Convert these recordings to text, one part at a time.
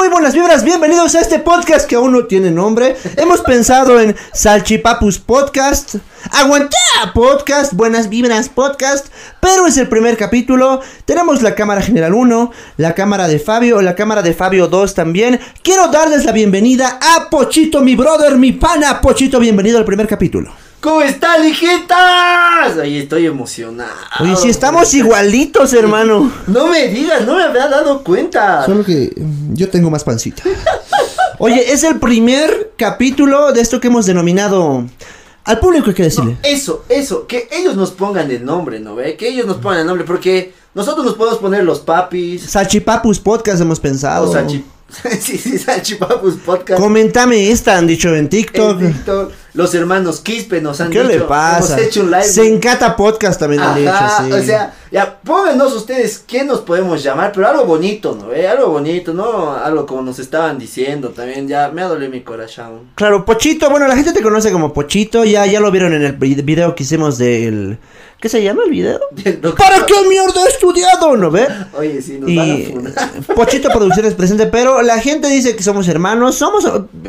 muy buenas vibras, bienvenidos a este podcast que aún no tiene nombre. Hemos pensado en Salchipapus Podcast, Aguantá Podcast, Buenas Vibras Podcast, pero es el primer capítulo. Tenemos la cámara general 1, la cámara de Fabio, la cámara de Fabio 2 también. Quiero darles la bienvenida a Pochito, mi brother, mi pana. Pochito, bienvenido al primer capítulo. ¿Cómo están, hijitas? Ahí estoy emocionado. Oye, si estamos igualitos, hermano. No me digas, no me había dado cuenta. Solo que mm, yo tengo más pancita. Oye, es el primer capítulo de esto que hemos denominado. Al público hay que decirle. No, eso, eso, que ellos nos pongan el nombre, ¿no ve? Que ellos nos pongan el nombre, porque nosotros nos podemos poner los papis. Salchipapus Podcast hemos pensado. O salchi- sí, sí, Salchipapus Podcast. Coméntame esta, han dicho en TikTok. en TikTok. Los hermanos Quispe nos han ¿Qué dicho. le pasa? Hemos hecho un live. Se encata podcast también han dicho, sí. o sea, ya, pónganos ustedes quién nos podemos llamar, pero algo bonito, ¿no? ve? Algo bonito, ¿no? Algo como nos estaban diciendo también, ya me ha dolido mi corazón. Claro, Pochito, bueno, la gente te conoce como Pochito, ya, ya lo vieron en el vi- video que hicimos del... ¿Qué se llama el video? ¿Para qué mierda he estudiado, no ve? Oye, sí, nos van a Y. Pochito Producciones presente, pero la gente dice que somos hermanos, somos...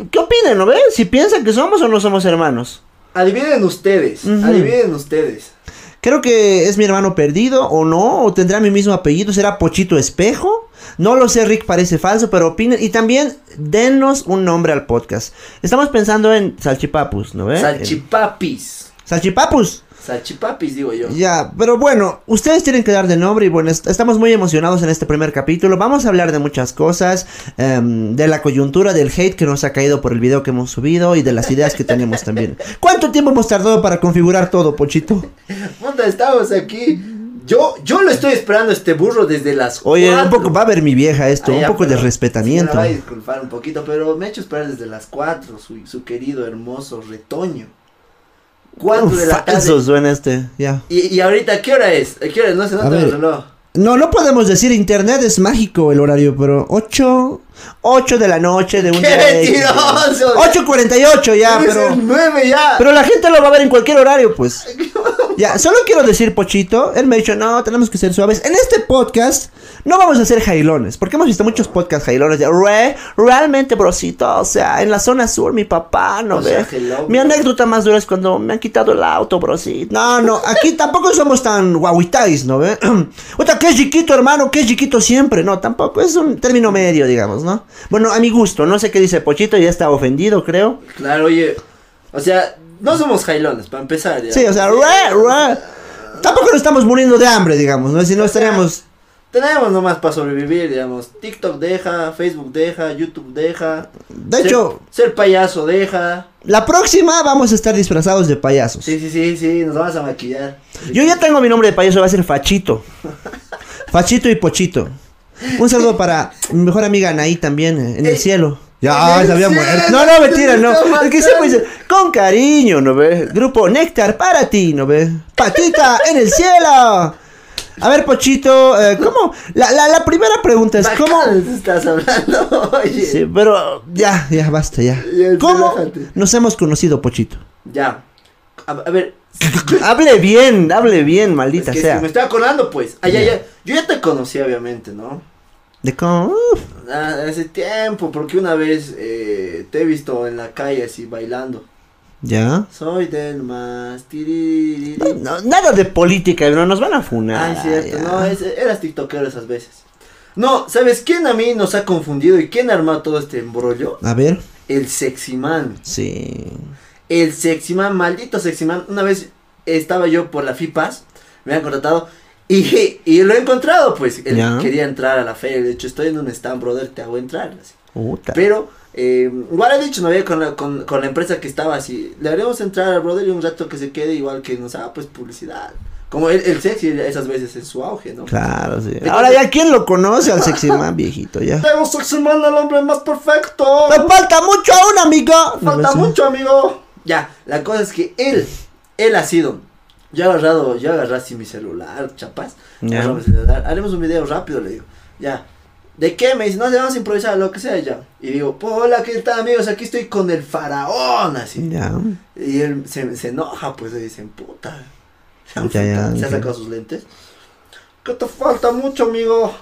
¿Qué opinan, no ve? Si piensan que somos o no somos hermanos. Adivinen ustedes, adivinen ustedes. Creo que es mi hermano perdido o no, o tendrá mi mismo apellido, será Pochito Espejo. No lo sé, Rick parece falso, pero opinen. Y también denos un nombre al podcast. Estamos pensando en Salchipapus, ¿no ve? Salchipapis. Salchipapus. Salchipapis, digo yo. Ya, pero bueno, ustedes tienen que dar de nombre y bueno, est- estamos muy emocionados en este primer capítulo. Vamos a hablar de muchas cosas, em, de la coyuntura, del hate que nos ha caído por el video que hemos subido y de las ideas que tenemos también. ¿Cuánto tiempo hemos tardado para configurar todo, Pochito? Puta, estamos aquí. Yo, yo lo estoy esperando este burro desde las Oye, un cuatro. poco va a ver mi vieja esto, un ya, poco de respetamiento. Sí, me va a disculpar un poquito, pero me ha hecho esperar desde las 4, su, su querido hermoso retoño. 4 de la tarde. Suena este, ya. Y, y ahorita, ¿qué hora es? ¿Qué hora es? No se nota el reloj. No, no podemos decir internet es mágico el horario, pero 8, 8 de la noche de un ¡Qué día mentiroso! 8.48 ya, pero... ser 9 ya. Pero la gente lo va a ver en cualquier horario, pues. Ya, solo quiero decir, Pochito, él me ha dicho, no, tenemos que ser suaves. En este podcast no vamos a hacer jailones, porque hemos visto muchos podcasts jailones de, re, realmente, brosito, o sea, en la zona sur, mi papá, ¿no O sea, ve? Mi anécdota más dura es cuando me han quitado el auto, brosito. No, no, aquí tampoco somos tan guaguitais, ¿no ve? Otra, que es chiquito, hermano, que es chiquito siempre, no, tampoco, es un término medio, digamos, ¿no? Bueno, a mi gusto, no sé qué dice Pochito, ya está ofendido, creo. Claro, oye. O sea, no somos jailones, para empezar. ya. Sí, o sea, re, re. Tampoco nos estamos muriendo de hambre, digamos, ¿no? Si no estaríamos. Tenemos nomás para sobrevivir, digamos. TikTok deja, Facebook deja, YouTube deja. De ser- hecho, Ser payaso deja. la próxima vamos a estar disfrazados de payasos. Sí, sí, sí, sí, nos vamos a maquillar. Yo ya tengo mi nombre de payaso, va a ser Fachito. Fachito y Pochito. Un saludo para mi mejor amiga Anaí también, en el Eh, cielo. Ya, se había muerto. No, no, mentira, no. Es que siempre dice, con cariño, ¿no ve? Grupo Néctar para ti, ¿no ve? Patita en el cielo. A ver, Pochito, eh, ¿cómo? La, la, la primera pregunta es, ¿cómo? Estás hablando, oye. Sí, pero ya, ya, basta, ya. ¿Cómo nos hemos conocido, Pochito? Ya. A, a ver, hable bien, hable bien, es maldita que sea. si me estoy acordando, pues. Ya, Ya. ya. Yo ya te conocí, obviamente, ¿no? De cómo. Ah, hace tiempo, porque una vez eh, te he visto en la calle así bailando. ya. Soy del más. No, nada de política, no nos van a funar. Ay, cierto, ya. no, es- eras tiktokero esas veces. No, ¿sabes quién a mí nos ha confundido y quién armó todo este embrollo? A ver, El sexy man. sí. El sexy man, maldito sexy man. Una vez estaba yo por la FIPAS, me han contratado y, y lo he encontrado, pues. Él Ya. quería entrar a la feria. De hecho, estoy en un stand, brother, te hago entrar. así. Pero, eh, igual he dicho, no había con la, con, con la empresa que estaba así. Le haremos entrar al brother y un rato que se quede, igual que nos haga pues publicidad. Como el, el sexy esas veces en su auge, ¿no? Claro, sí. Ahora ya, ¿quién lo conoce al sexy man, viejito? Ya. Tengo sexy man, el hombre más perfecto. ¡Me falta mucho aún, amigo! Falta No, mucho, amigo. Ya, la cosa es que él, él ha sido. Yo he agarrado, yo agarré así mi celular, chapas. Ya. mi celular, haremos un video rápido, le digo. Ya. ¿De qué? Me dice, no, vamos a improvisar, lo que sea, ya. Y digo, "Po, hola, ¿qué tal, amigos? Aquí estoy con el faraón, así. Ya. Y él se, se enoja, pues, le dicen, puta. Se, han Ya, ya, se ha ya. sacado sus lentes. ¿Qué te falta mucho, amigo?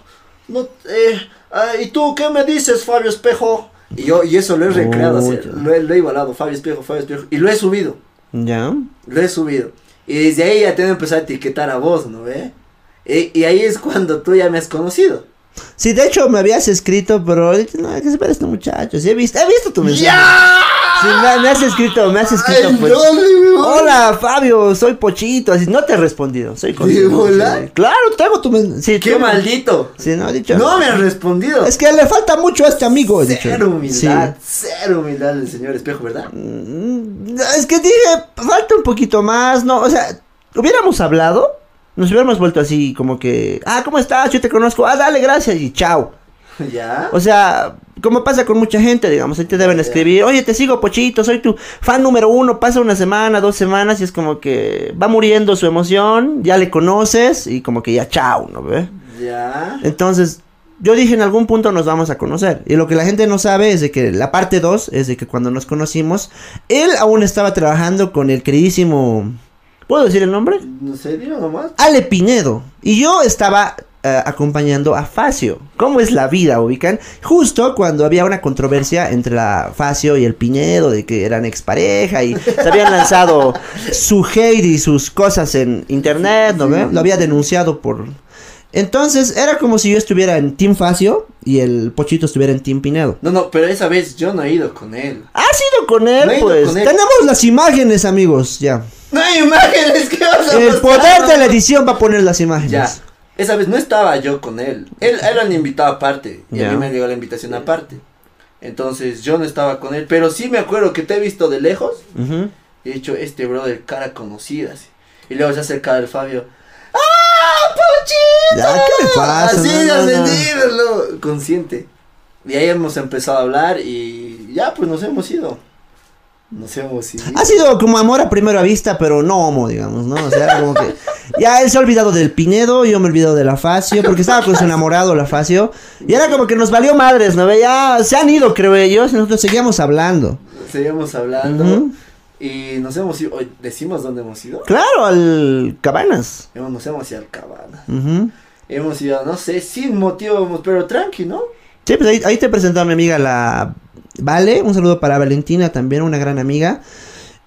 No, eh, "Ah, ¿y tú qué me dices, Fabio Espejo? Y yo, y eso lo he recreado, así, lo, he, lo he igualado, Fabio Espejo, Fabio Espejo, y lo he subido, Ya. lo he subido. Y desde ahí ya te he empezado a etiquetar a vos, ¿no ve? Y, y ahí es cuando tú ya me has conocido. Sí, de hecho me habías escrito, pero no, que se espera este muchacho. Sí, he visto, he visto tu mensaje. ¡Ya! Sí, me, me has escrito, me has escrito, Ay, pues. no, mi huevón. Hola, Fabio, soy Pochito. Así, no te he respondido, soy? Sí. Claro, tengo tu mensaje. Sí, ¡Qué tú- maldito! Sí, no, he dicho. No me has respondido. Es que le falta mucho a este amigo, dicho. Cero humildad, cero humildad del señor espejo, ¿verdad? Mm, Es que dije, falta un poquito más, no, o sea, hubiéramos hablado, nos hubiéramos vuelto así como que, ah, ¿cómo estás? Yo te conozco, ah, dale, gracias y chao. ¿Ya? O sea, como pasa con mucha gente, digamos, ahí te deben escribir, oye, te sigo, Pochito, soy tu fan número uno, pasa una semana, dos semanas y es como que va muriendo su emoción, ya le conoces y como que ya chao, ¿no ve? ¿Ya? Entonces, yo dije en algún punto nos vamos a conocer. Y lo que la gente no sabe es de que la parte 2 es de que cuando nos conocimos, él aún estaba trabajando con el queridísimo... ¿Puedo decir el nombre? No sé, nomás. Ale Pinedo. Y yo estaba eh, acompañando a Facio. ¿Cómo es la vida, ubican? Justo cuando había una controversia entre la Facio y el Pinedo, de que eran expareja y se habían lanzado su hate y sus cosas en internet, ¿no ve? Lo había denunciado por... Entonces era como si yo estuviera en Team Facio y el Pochito estuviera en Team Pinedo. No, no, pero esa vez yo no he ido con él. ¿Has ido con él? No pues con él. tenemos las imágenes, amigos, ya. No hay imágenes, ¿qué vas a El mostrar? poder de la edición va a poner las imágenes. Ya. Esa vez no estaba yo con él. Él, él lo han invitado aparte. Y a mí me llegó la invitación aparte. Entonces yo no estaba con él. Pero sí me acuerdo que te he visto de lejos. Y he dicho, este brother, cara conocida. así. Y luego se acerca el Fabio. ¡Ah, Pochito! Ya, ¿qué le pasa? Así No, de no, no. consciente. Y ahí hemos empezado a hablar y ya, pues nos hemos ido. Nos hemos ido. Ha sido como amor a primera vista, pero no homo, digamos, ¿no? O sea, era como que. Ya él se ha olvidado del Pinedo, yo me he olvidado de la Facio, porque estaba con su enamorado, la Facio. Y era como que nos valió madres, ¿no? Ya se han ido, creo ellos, y nosotros seguíamos hablando. Seguimos hablando. Y nos hemos ido. ¿Decimos dónde hemos ido? Claro, al Cabanas. Hemos, nos hemos ido al cabana. Ujú. Hemos ido, no sé, sin motivo, pero tranqui, ¿no? Sí, pues ahí, ahí te presentó a mi amiga la Vale, un saludo para Valentina, también una gran amiga.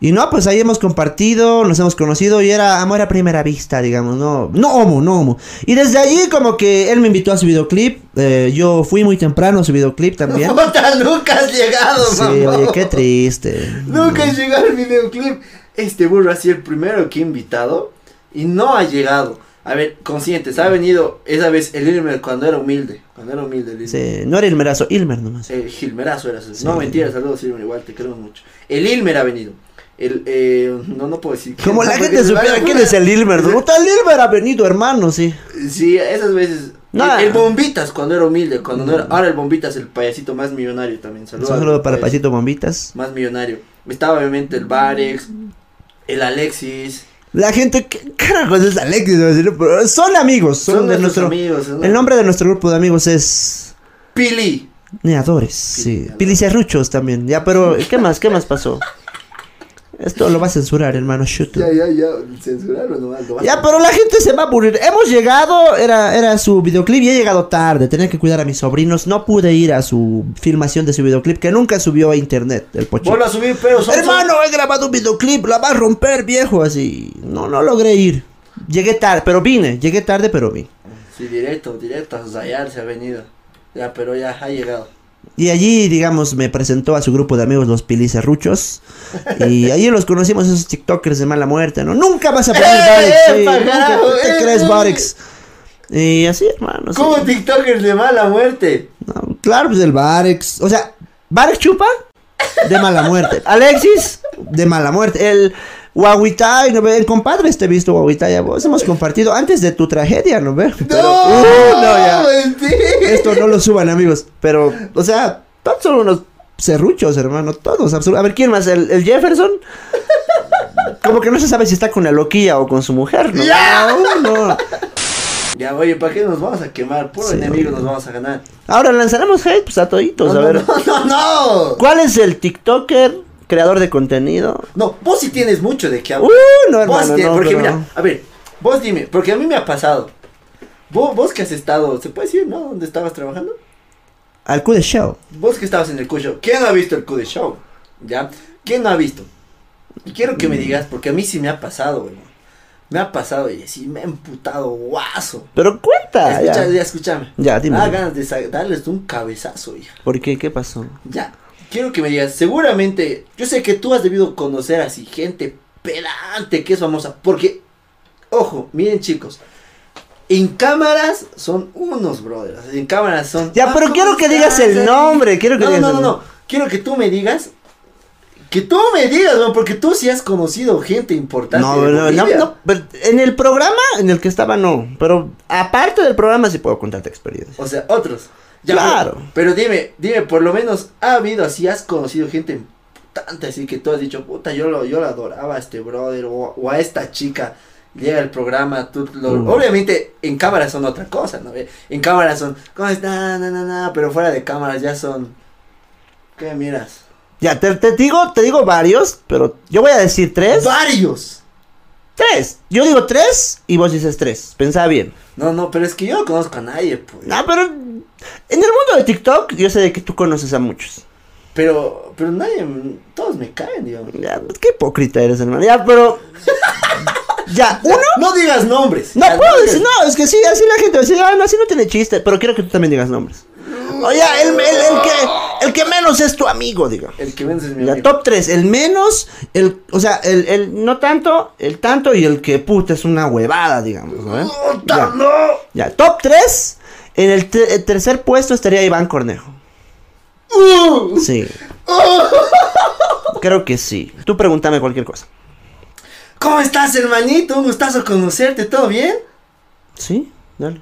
Y no, pues ahí hemos compartido, nos hemos conocido y era amor a primera vista, digamos, no, no homo, no homo. Y desde allí como que él me invitó a su videoclip, eh, yo fui muy temprano a su videoclip también. Puta, nunca has llegado, Sí, mamá. oye, qué triste. Nunca has llegado al videoclip. Este burro ha sido el primero que he invitado y no ha llegado. A ver, conscientes, ha venido esa vez el Ilmer cuando era humilde. Cuando era humilde el. Sí, no era Ilmerazo, Ilmer nomás. El Gilmerazo era su- Sí. No, mentira, saludos Ilmer, igual te queremos mucho. El Ilmer ha venido. El, eh, no, no puedo decir. Como la gente supiera quién es el Ilmer. ¿no? El Ilmer ha venido, hermano, sí. Sí, esas veces. Nah. El, el Bombitas cuando era humilde, cuando no era. Ahora el Bombitas, el payasito más millonario también. Un Saludos. saludo al para payasito Pachito Bombitas. Más millonario. Estaba obviamente el Barex, el Alexis. La gente, ¿qué carajos es Alexis? Son amigos, son, Son de nuestro... amigos. ¿no? El nombre de nuestro grupo de amigos es... Pili. Neadores, sí. Neadores. Pilicerruchos también. Ya, pero ¿qué más? ¿Qué más pasó? Esto lo va a censurar, hermano. Shoot. Ya, ya, ya. Censurarlo nomás. lo Ya, pero la gente se va a aburrir. Hemos llegado, era, era su videoclip y he llegado tarde. Tenía que cuidar a mis sobrinos. No pude ir a su filmación de su videoclip que nunca subió a internet, el pochito. Vuelvo a subir, pero son. Hermano, he grabado un videoclip, la va a romper, viejo, así. No, no logré ir. Llegué tarde, pero vine. Llegué tarde, pero vine. Sí, directo, directo. A Zayar se ha venido. Ya, pero ya ha llegado. Y allí, digamos, me presentó a su grupo de amigos, los Pilicerruchos. Y allí los conocimos, esos TikTokers de mala muerte, ¿no? Nunca vas a poner ¡Eh, Barex, sí, nunca te eh, crees! Barex. Y así, hermano. sí. ¿Cómo TikTokers de mala muerte? No, claro, pues el Barex. O sea, Barex chupa de mala muerte. Alexis, de mala muerte. El Huahuitay, ¿no ve? El compadre este visto Huahuitay, vos hemos compartido antes de tu tragedia, ¿no ve? Pero, no, uh, no, ya. mentira. Esto no lo suban, amigos. Pero, o sea, todos son unos serruchos, hermano. Todos, absolutamente. A ver, ¿quién más? ¿El, el Jefferson? Como que no se sabe si está con la loquilla o con su mujer, ¿no? ¡Ya! No, no. Ya, oye, ¿para qué nos vamos a quemar? Puro Sí, enemigo oye. nos vamos a ganar. Ahora lanzaremos hate, pues a toditos, no, a no, ver. no, no, no. ¿Cuál es el TikToker creador de contenido? No, vos sí tienes mucho de qué hablar. Uh, no, Vos hermano, tienes- no, porque pero- mira, a ver, vos dime, porque a mí me ha pasado. Vos, vos que has estado, ¿se puede decir, no? ¿Dónde estabas trabajando? Al Q de Show. Vos que estabas en el Q Show, ¿quién ha visto el Q de Show? ¿Ya? ¿Quién no ha visto? Y quiero que me digas, porque a mí sí me ha pasado, güey. Me ha pasado y sí me ha emputado guaso. Pero cuenta. Escucha, ya. ya, escúchame. Ya, dime. Ah, ganas de darles un cabezazo, hija. ¿Por qué? ¿Qué pasó? Ya. Quiero que me digas, seguramente, yo sé que tú has debido conocer así gente pedante que es famosa. Porque, ojo, miren chicos. En cámaras son unos brothers. En cámaras son. Ya, "Ah, pero ¿cómo quiero que digas el Ari?". nombre, quiero que no, digas no, no, no. Quiero que tú me digas. Que tú me digas, weón, porque tú sí has conocido gente importante. No, no, no, no, pero en el programa en el que estaba no, pero aparte del programa sí puedo contarte experiencias. O sea, otros. Ya, Claro. Pero, pero dime, dime, por lo menos, ¿ha habido así, has conocido gente importante así que tú has dicho, puta, yo lo, yo lo adoraba a este brother o, o a esta chica? Llega el programa, tú lo- obviamente en cámara son otra cosa, ¿no? ve? En cámara son, ¿cómo está? No, no, no, pero fuera de cámaras ya son, ¿qué miras? Ya, te, te digo, te digo varios, pero yo voy a decir tres. Varios. Tres. Yo digo tres y vos dices tres. Pensá bien. No, no, pero es que yo no conozco a nadie, pues. No, pero en el mundo de TikTok yo sé de que tú conoces a muchos. Pero, pero nadie, todos me caen, digamos. Ya, qué hipócrita eres, hermano. Ya, pero. ya, uno. No digas nombres. No puedo decir, no, es que sí, así la gente va a decir, ah, no, así no tiene chiste, pero quiero que tú también digas nombres. Oye, el, el, el que, el que menos es tu amigo, digamos. El que vence es mi Ya, amigo. top 3, el menos, el, o sea, el, el no tanto, el tanto y el que puta es una huevada, digamos, ¿no? eh? ¡Puta, Ya, no! ya, top 3, en el, te- el tercer puesto estaría Iván Cornejo. ¡Uh! Sí. Creo que sí. Tú pregúntame cualquier cosa. ¿Cómo estás, hermanito? Un gustazo conocerte, ¿todo bien? ¿Sí? Dale.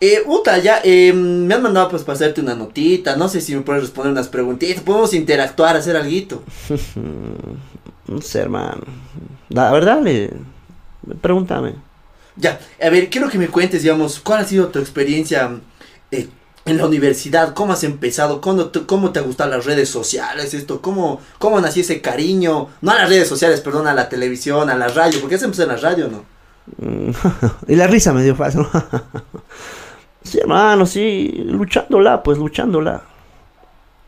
Eh, Uta, ya, eh, me han mandado pues para hacerte una notita, no sé si me puedes responder unas preguntitas, podemos interactuar, hacer algo. No sé, hermano. La verdad. Pregúntame. Ya, a ver, quiero que me cuentes, digamos, cuál ha sido tu experiencia eh, en la universidad, cómo has empezado, ¿Cuándo te- cómo te gustan las redes sociales, esto, cómo, cómo nació ese cariño, no a las redes sociales, perdón, a la televisión, a la radio, porque has empezado en la radio, ¿no? Mm, y la risa me dio fácil. sí, hermano, sí. Luchándola, pues luchándola.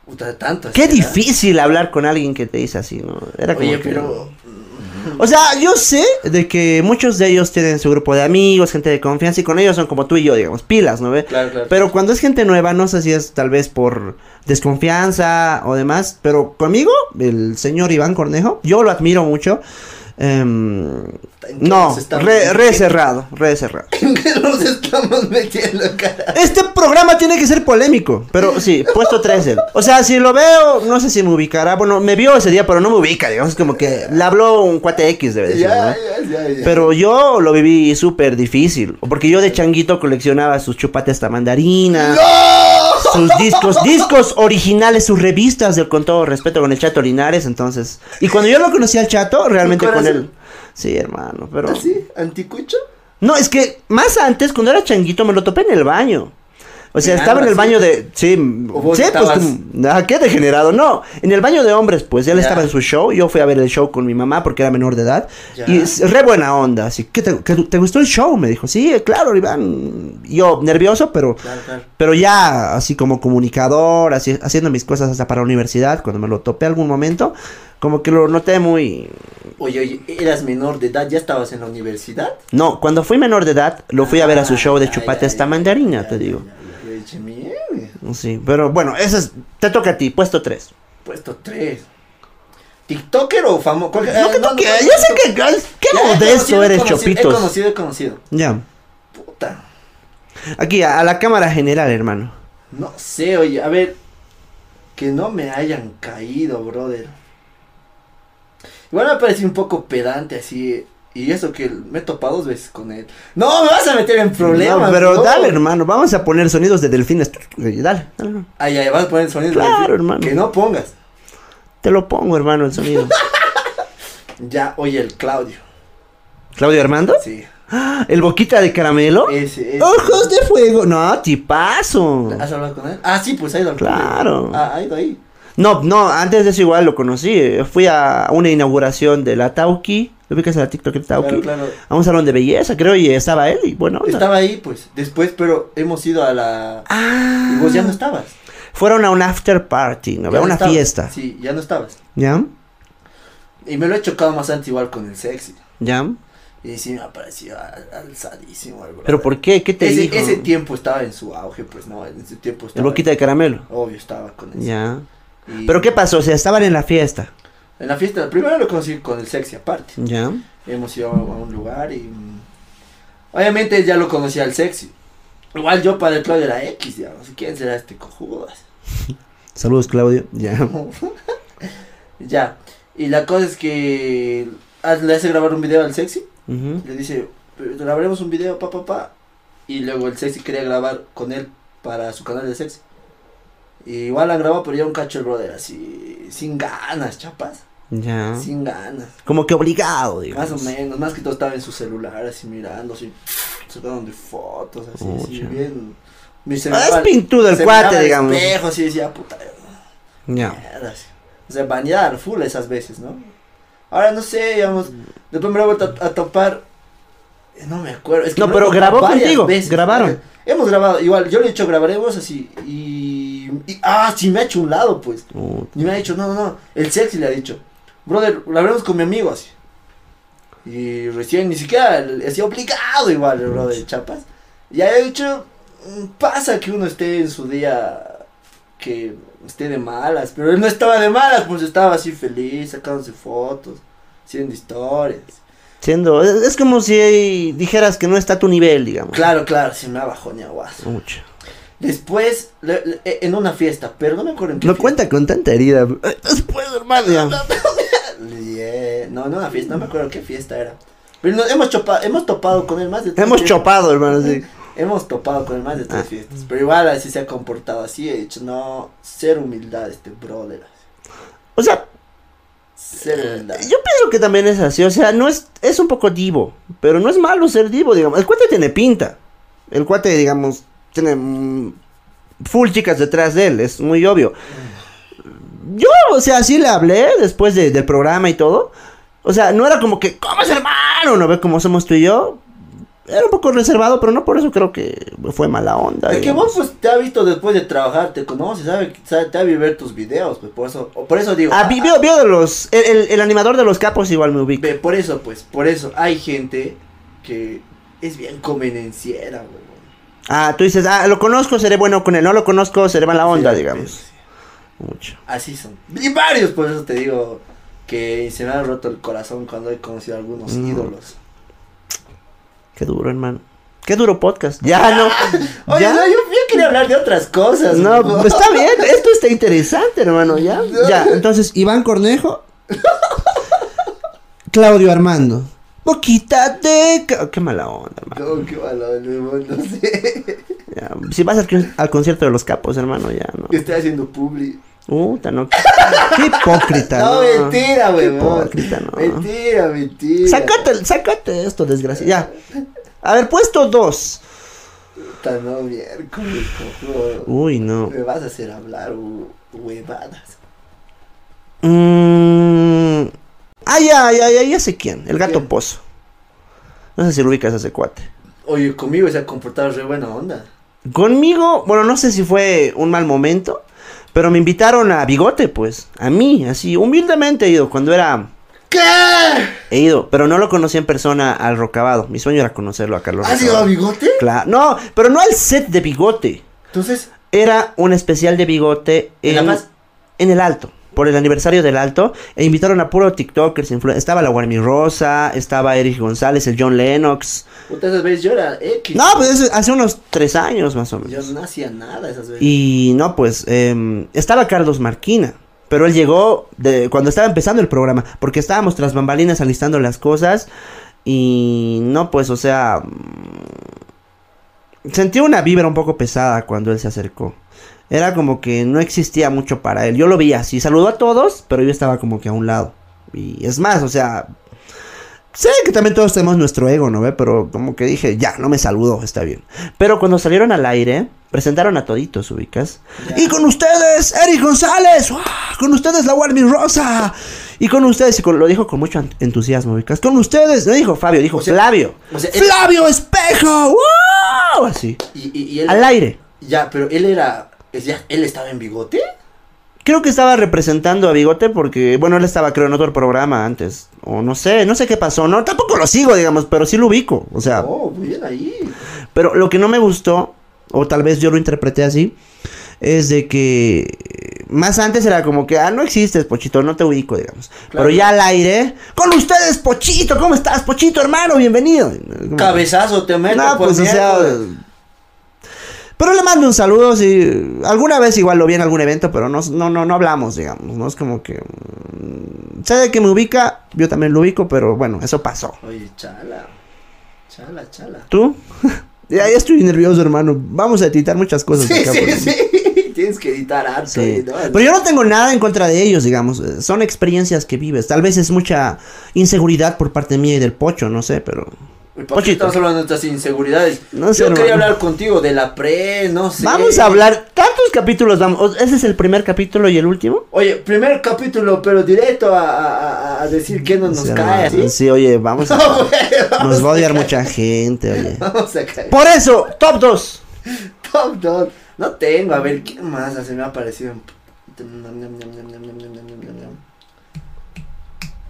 Puta, tanto. así, Qué ¿verdad? difícil hablar con alguien que te dice así, ¿no? Era como Oye, que- pero... O sea, yo sé de que muchos de ellos tienen su grupo de amigos, gente de confianza, y con ellos son como tú y yo, digamos, pilas, ¿no ve? Claro, claro. Pero cuando es gente nueva, no sé si es tal vez por desconfianza o demás, pero conmigo, el señor Iván Cornejo, yo lo admiro mucho. Em, ¿En qué no, re, cerrado, re cerrado. ¿En qué nos estamos metiendo, cara? Este programa tiene que ser polémico, pero sí, puesto 13. O sea, si lo veo, no sé si me ubicará. Bueno, me vio ese día, pero no me ubica, digamos, como que le habló un cuate X, debe decir, Ya, ¿no? ya, ya, ya. Pero yo lo viví súper difícil, porque yo de changuito coleccionaba sus chupates hasta mandarina, sus discos, discos originales, sus revistas, del, con todo respeto, con el Chato Linares, entonces. Y cuando yo lo conocí al Chato, realmente con él. Sí, hermano, pero. ¿Así? ¿Anticucho? No, es que más antes, cuando era changuito, me lo topé en el baño. O sea, ¿En estaba en el baño de. Sí, ¿O vos sí, pues. ah, qué degenerado. No, en el baño de hombres, pues. Él Ya. estaba en su show. Yo fui a ver el show con mi mamá porque era menor de edad. Ya. Y es re buena onda. Así que te, que te gustó el show, me dijo. Sí, claro, Iván. Yo nervioso, pero. Claro, claro. Pero ya, así como comunicador, así, haciendo mis cosas hasta para la universidad, cuando me lo topé algún momento, como que lo noté muy... Oye, oye, eras menor de edad, ya estabas en la universidad. No, cuando fui menor de edad, lo fui a ver a su show de Ah, chupate ya, mandarina, te digo. ya, Sí, pero bueno, eso es, te toca a ti, puesto 3. Puesto 3. ¿TikToker o famoso? No, que toque, yo sé que, qué modesto eres, Chopitos. He conocido, he conocido. Ya, Puta. aquí, a, a la cámara general, hermano. No sé, oye, a ver. Que no me hayan caído, brother. Igual me parece un poco pedante así. Y eso que me he topado dos veces con él. No, me vas a meter en problemas. No, pero no. dale, hermano, vamos a poner sonidos de delfines. Dale, dale. Ay, ay, vas a poner sonidos. Claro, de- hermano. Que no pongas. te lo pongo, hermano, el sonido. Ya, oye, el Claudio. ¿Claudio Armando? Sí. Ah, ¿El boquita de caramelo? Ese, ese. ¡Ojos de fuego! No, tipazo. ¿Has hablado con él? Ah, sí, pues ha ido. Claro. Ah, ha ido ahí. No, no, antes de eso igual lo conocí. Fui a una inauguración de la Tauki. ¿Lo ubicas en la TikTok Tauki? Claro, claro. A un salón de belleza, creo, y estaba él. Y bueno. Estaba ahí, pues. Después, pero hemos ido a la. Ah. Y vos ya no estabas. fueron a un after party, ¿no? A una estabas. fiesta. Sí, ya no estabas. ¿Ya? Y me lo he chocado más antes igual con el sexy. ¿Ya? Y sí me ha parecido al- alzadísimo el ¿Pero por qué? ¿Qué te ese, dijo? ese tiempo estaba en su auge, pues no, en ese tiempo El estaba. boquita de caramelo. Obvio, estaba con eso. Ya. Y ¿Pero qué pasó? O sea, estaban en la fiesta. En la fiesta, primero lo conocí con el sexy aparte. ¿Ya? Hemos ido a un lugar y. mm, Obviamente ya lo conocía al sexy. Igual yo para el Claudio era X, digamos. ¿Quién será este cojudo? Saludos, Claudio. Ya. ya. Y la cosa es que ah, le hace grabar un video al sexy. Le dice, grabaremos un video, pa, pa, pa. Y luego el sexy quería grabar con él para su canal de sexy. Y igual han grabado, pero ya un cacho el brother, así, sin ganas, chapas. Ya. Sin ganas. Como que obligado, digamos. Más o menos, más que todo estaba en su celular, así mirando, así, sacando de fotos, así, así, bien. Mi Ah, es pintudo el cuate, digamos. espejo, así decía, puta, Ya. mierda, así. O sea, bañar full esas veces, ¿no? Ahora no sé, digamos, después me lo he vuelto a, a topar, eh, no me acuerdo. Es que No, pero grabó contigo, veces, grabaron. Hemos grabado, igual, yo le he dicho grabaremos así, y, y- ah, sí me ha hecho un lado, pues. Y me ha dicho, no, no, no. El sexy le ha dicho, brother, lo hablamos con mi amigo así. Y recién ni siquiera así obligado igual el brother Chapas. Y ha dicho, "Mm, pasa que uno esté en su día que esté de malas, pero él no estaba de malas, pues estaba así feliz, sacándose fotos, haciendo historias. siendo. Es, es como si dijeras que no está a tu nivel, digamos. Claro, claro, se me ha bajoneado guaso. Mucho. Después, le- le- en una fiesta, pero no me acuerdo en qué Lo fiesta. cuenta con tanta herida. Eh, Después, hermano. Yeah, No, no una fiesta, no me acuerdo qué fiesta era. Pero nos hemos, chopa- hemos topado con él más de tres Hemos fiestas. chopado, hermano, sí. Hemos topado con él más de tres Ah. fiestas. Pero igual así se ha comportado así. He dicho, no, cero humildad este brother. O sea, Cero humildad. yo pienso que también es así. O sea, no es. Es un poco divo. Pero no es malo ser divo, digamos. El cuate tiene pinta. El cuate, digamos, tiene. mm, full chicas detrás de él. Es muy obvio. Yo, o sea, sí le hablé después de- del programa y todo. O sea, no era como que, ¿cómo es hermano? ¿No ve cómo somos tú y yo? Era un poco reservado, pero no por eso creo que fue mala onda. Es que vos pues te ha visto después de trabajar, te conoces, sabe, sabe- te ha visto ver tus videos, pues por eso, por eso digo. Ah, vi- vio, vio de los. El, el- el animador de los capos igual me ubica. Por eso pues, por eso hay gente que es bien convenenciera, güey. Ah, tú dices, ah, lo conozco, seré bueno con él. No lo conozco, seré mala onda, Sí, digamos. sí. Mucho. Así son. Y varios, por eso te digo que se me ha roto el corazón cuando he conocido a algunos ídolos. Qué duro, hermano. Qué duro podcast. Ya no. Oye, ya. no, yo, yo quería hablar de otras cosas. No, ¿no? está bien. Esto está interesante, hermano. Ya. No. Ya. Entonces, Iván Cornejo. Claudio Armando. Boquita de. Qué mala onda, hermano. No, qué malo, no, no sé. Ya. Si vas al, al concierto de los capos, hermano, ya no. Estoy haciendo publi. Puta, no. Qué hipócrita, No, no. mentira, weón. hipócrita, no. Mentira, mentira. Sácate, sácate esto, desgracia. Ya. A ver, puesto dos. Puta, no, miércoles. Uy, no. Me vas a hacer hablar hu- huevadas. Mm. Ah, ya, ya, ya, ya sé quién. El gato ¿Quién? pozo. No sé si lo ubicas a ese cuate. Oye, conmigo se ha comportado re buena onda. Conmigo, bueno, no sé si fue un mal momento, pero me invitaron a Bigote, pues. A mí, así, humildemente he ido. Cuando era. ¿Qué? He ido, pero no lo conocí en persona al Rocabado. Mi sueño era conocerlo a Carlos ¿Has ido a bigote? Claro. No, pero no al set de Bigote. Entonces, Era un especial de Bigote ¿En La Paz? en el Alto. Por el aniversario del Alto. E invitaron a puro TikTokers. Estaba la Warmi Rosa. Estaba Eric González, el John Lennox. esas veces yo era X. No, pues hace unos tres años más o Yo menos. no hacía nada esas veces. Y no, pues em, estaba Carlos Marquina. Pero él llegó de, cuando estaba empezando el programa. Porque estábamos tras bambalinas alistando las cosas. Y no, pues, o sea. Sentí una vibra un poco pesada cuando él se acercó. Era como que no existía mucho para él. Yo lo veía así. Saludó a todos, pero yo estaba como que a un lado. Y es más, o sea. Sé que también todos tenemos nuestro ego, ¿no ve? Pero como que dije, ya, no me saludó, está bien. Pero cuando salieron al aire, presentaron a toditos, ubicas. Y con ustedes, Eric González. Con ustedes, la Warmi Rosa. Y con ustedes, y con- lo dijo con mucho entusiasmo, ubicas. Con ustedes, no dijo Fabio, dijo O sea, Flavio. o sea, él- ¡Flavio Espejo! ¡Wow! Así. Y, y, y él. Al aire. Ya, pero él era es ya, él estaba en bigote. Creo que estaba representando a Bigote porque, bueno, él estaba creo en otro programa antes. O no sé, no sé qué pasó. No, tampoco lo sigo, digamos, pero sí lo ubico. O sea, Oh, bien ahí. pero lo que no me gustó, o tal vez yo lo interpreté así, es de que más antes era como que, ah, no existes, Pochito, no te ubico, digamos. Claro. Pero ya al aire, con ustedes, Pochito, ¿cómo estás, Pochito, hermano? Bienvenido. Cabezazo te meto. No, pues, o sea. Pero le mando un saludo, sí. Alguna vez igual lo vi en algún evento, pero no, no, no, no hablamos, digamos. No es como que. mm, Sé de que me ubica, yo también lo ubico, pero bueno, eso pasó. Oye, chala. Chala, chala. ¿Tú? ya, ya estoy nervioso, hermano. Vamos a editar muchas cosas. Sí, acá, sí, porque- sí. Tienes que editar harto. Sí. ¿no? Pero yo no tengo nada en contra de ellos, digamos. eh, Son experiencias que vives. Tal vez es mucha inseguridad por parte mía y del pocho, no sé, pero. ¿Por qué estamos hablando de nuestras inseguridades? No sé, Yo quería hermano. hablar contigo de la pre, no sé. Vamos a hablar. ¿Tantos capítulos vamos? ¿O- ¿Ese es el primer capítulo y el último? Oye, primer capítulo, pero directo a, a- a- a decir que no nos Sí, cae, ¿sí? Sí, oye, vamos a. Vamos Nos va a odiar mucha gente, oye. Vamos a caer. Por eso, top 2. Top dog. No tengo, a ver, ¿quién más se me ha parecido?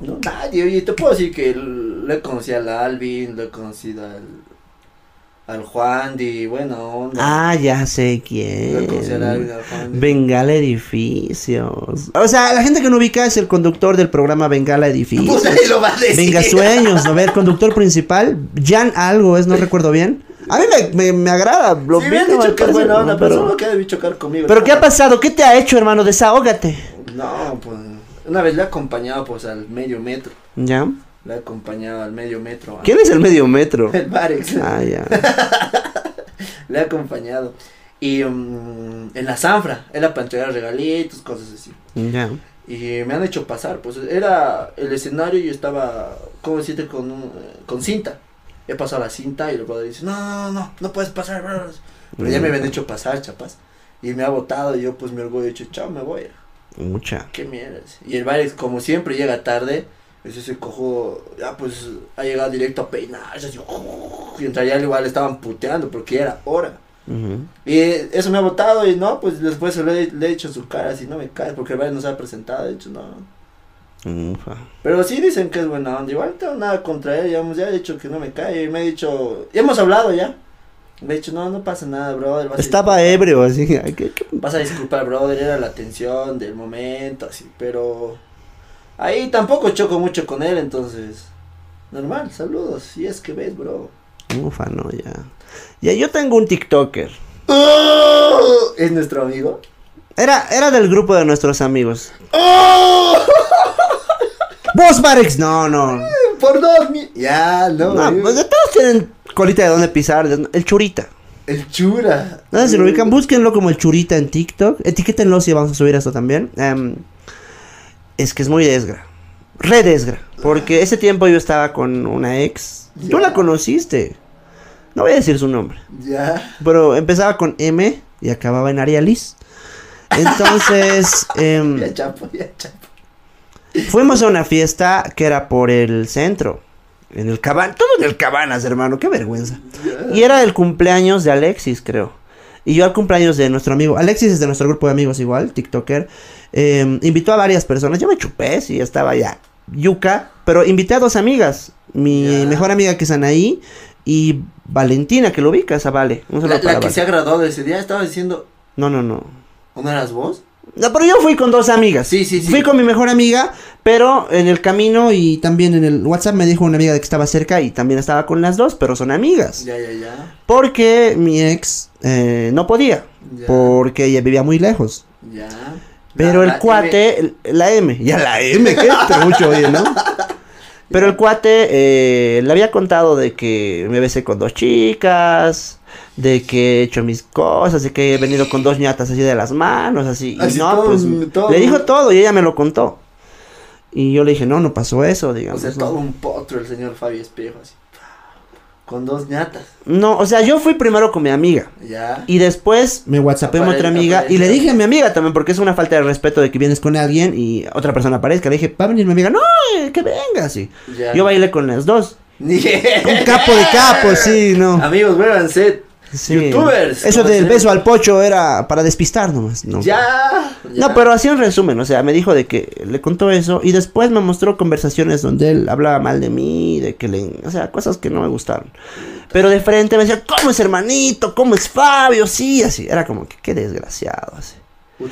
No, nadie, oye, te puedo decir que le conocí al Alvin, le he conocido al, al Juan buena onda. Ah, ya sé Le conocí al Alvin, quién. al Juan. Bengala Edificios. O sea, la gente que no ubica es el conductor del programa Bengala Edificios. Pues ahí lo va a decir. Venga Sueños, a ver, conductor principal, Jan algo es, no recuerdo bien. A mí me, me, me agrada. Lo Sí, me han dicho que es buena onda, pero, pero, solo que debe chocar conmigo. pero ¿qué ha pasado? ¿Qué te ha hecho, hermano? Desahógate. No, pues, una vez le he acompañado, pues, al medio metro. ¿Ya? Le he acompañado al medio metro. ¿Quién es el medio metro? El Barex. Ah, ya. Le he acompañado. Y mm, en la Zanfra, era para entregar regalitos, cosas así. Ya. Y me han hecho pasar, pues era el escenario y yo estaba, ¿cómo decirte? Con, un, con cinta. He pasado la cinta y el brother dice, no, no, no, no, puedes pasar, bro". Pero ya me habían hecho pasar, chapas. Y me ha botado y yo pues mi orgullo he dicho, chao, me voy. Mucha. Qué mierda. Y el baile, como siempre, llega tarde. Ese se cojo, ya pues ha llegado directo a peinarse. Así, y entre allá igual estaban puteando porque ya era hora. Y eso me ha botado y no, pues después le, le he hecho en su cara, así no me caes porque el baile no se ha presentado. He dicho, no. Pero sí dicen que es buena onda. Igual no tengo nada contra él, digamos, ya he dicho que no me cae. Y me he dicho, y hemos hablado ya. Me he dicho, no, no pasa nada, brother. Estaba disculpar". ebrio, así. ¿qué- qué? Vas a disculpar, brother, era la tensión del momento, así, pero ahí tampoco choco mucho con él, entonces, normal, saludos, si es que ves, bro. Ufa, no, ya. Ya, yo tengo un TikToker. ¡Oh! ¿Es nuestro amigo? Era, era del grupo de nuestros amigos. ¡Oh! ¿Vos, Barex? No, no. Por dos mi... Ya, no, No, eh. pues de todos tienen colita de dónde pisar. de- El churita. el chura. No sé si lo ubican, búsquenlo como el churita en TikTok. Etiquétenlo si vamos a subir esto también. Em, es que es muy desgra. Re desgra. Porque ese tiempo yo estaba con una ex. Tú la conociste. No voy a decir su nombre. Ya. Pero empezaba con M y acababa en Arialis. Entonces, em, Ya chapo, ya chapo. fuimos a una fiesta que era por el centro. En el Cabanas. Todo en el Cabanas, hermano. Qué vergüenza. Y era el cumpleaños de Alexis, creo. Y yo al cumpleaños de nuestro amigo. Alexis es de nuestro grupo de amigos igual, TikToker. eh, invitó a varias personas. Yo me chupé, sí, estaba ya. Yuca. Pero invité a dos amigas. Mi mejor amiga que es Anaí. Y Valentina, que lo ubicas a Vale. Un La, que Vale. se ha graduado de ese día estaba diciendo, No, no, no. ¿o no eras vos? No, pero yo fui con dos amigas. Sí, sí, sí. Fui con mi mejor amiga, pero en el camino y también en el WhatsApp me dijo una amiga de que estaba cerca y también estaba con las dos, pero son amigas. Ya, ya, ya. Porque mi ex eh, no podía, Ya. porque ella vivía muy lejos. Ya. Pero La- el la cuate, la M, ya la M, que mucho oye, ¿no? Pero el cuate eh, le había contado de que me besé con dos chicas, de que he hecho mis cosas, de que he venido con dos ñatas así de las manos, así. Y Así no, todo pues todo le dijo todo y ella me lo contó. Y yo le dije, no, no pasó eso, O digamos. sea, ¿no? todo un potro el señor Fabio Espejo, así. Con dos ñatas. No, o sea, yo fui primero con mi amiga. Ya. Y después me whatsappé a otra amiga y le dije a mi amiga también, porque es una falta de respeto de que vienes con alguien y otra persona aparezca. Le dije, va a venir mi amiga, no, eh, que venga, sí. ya. Yo bailé con las dos. Un capo de capo, sí, no. Amigos, vuélvanse. Sí. Youtubers. Eso ¿cómo del beso al pocho era para despistar nomás. No, Ya. ya. No, pero así en resumen, o sea, me dijo de que le contó eso y después me mostró conversaciones donde él hablaba mal de mí, de que le, o sea, cosas que no me gustaron. Pero de frente me decía, ¿cómo es hermanito? ¿Cómo es Fabio? Sí, así, era como que qué desgraciado, así.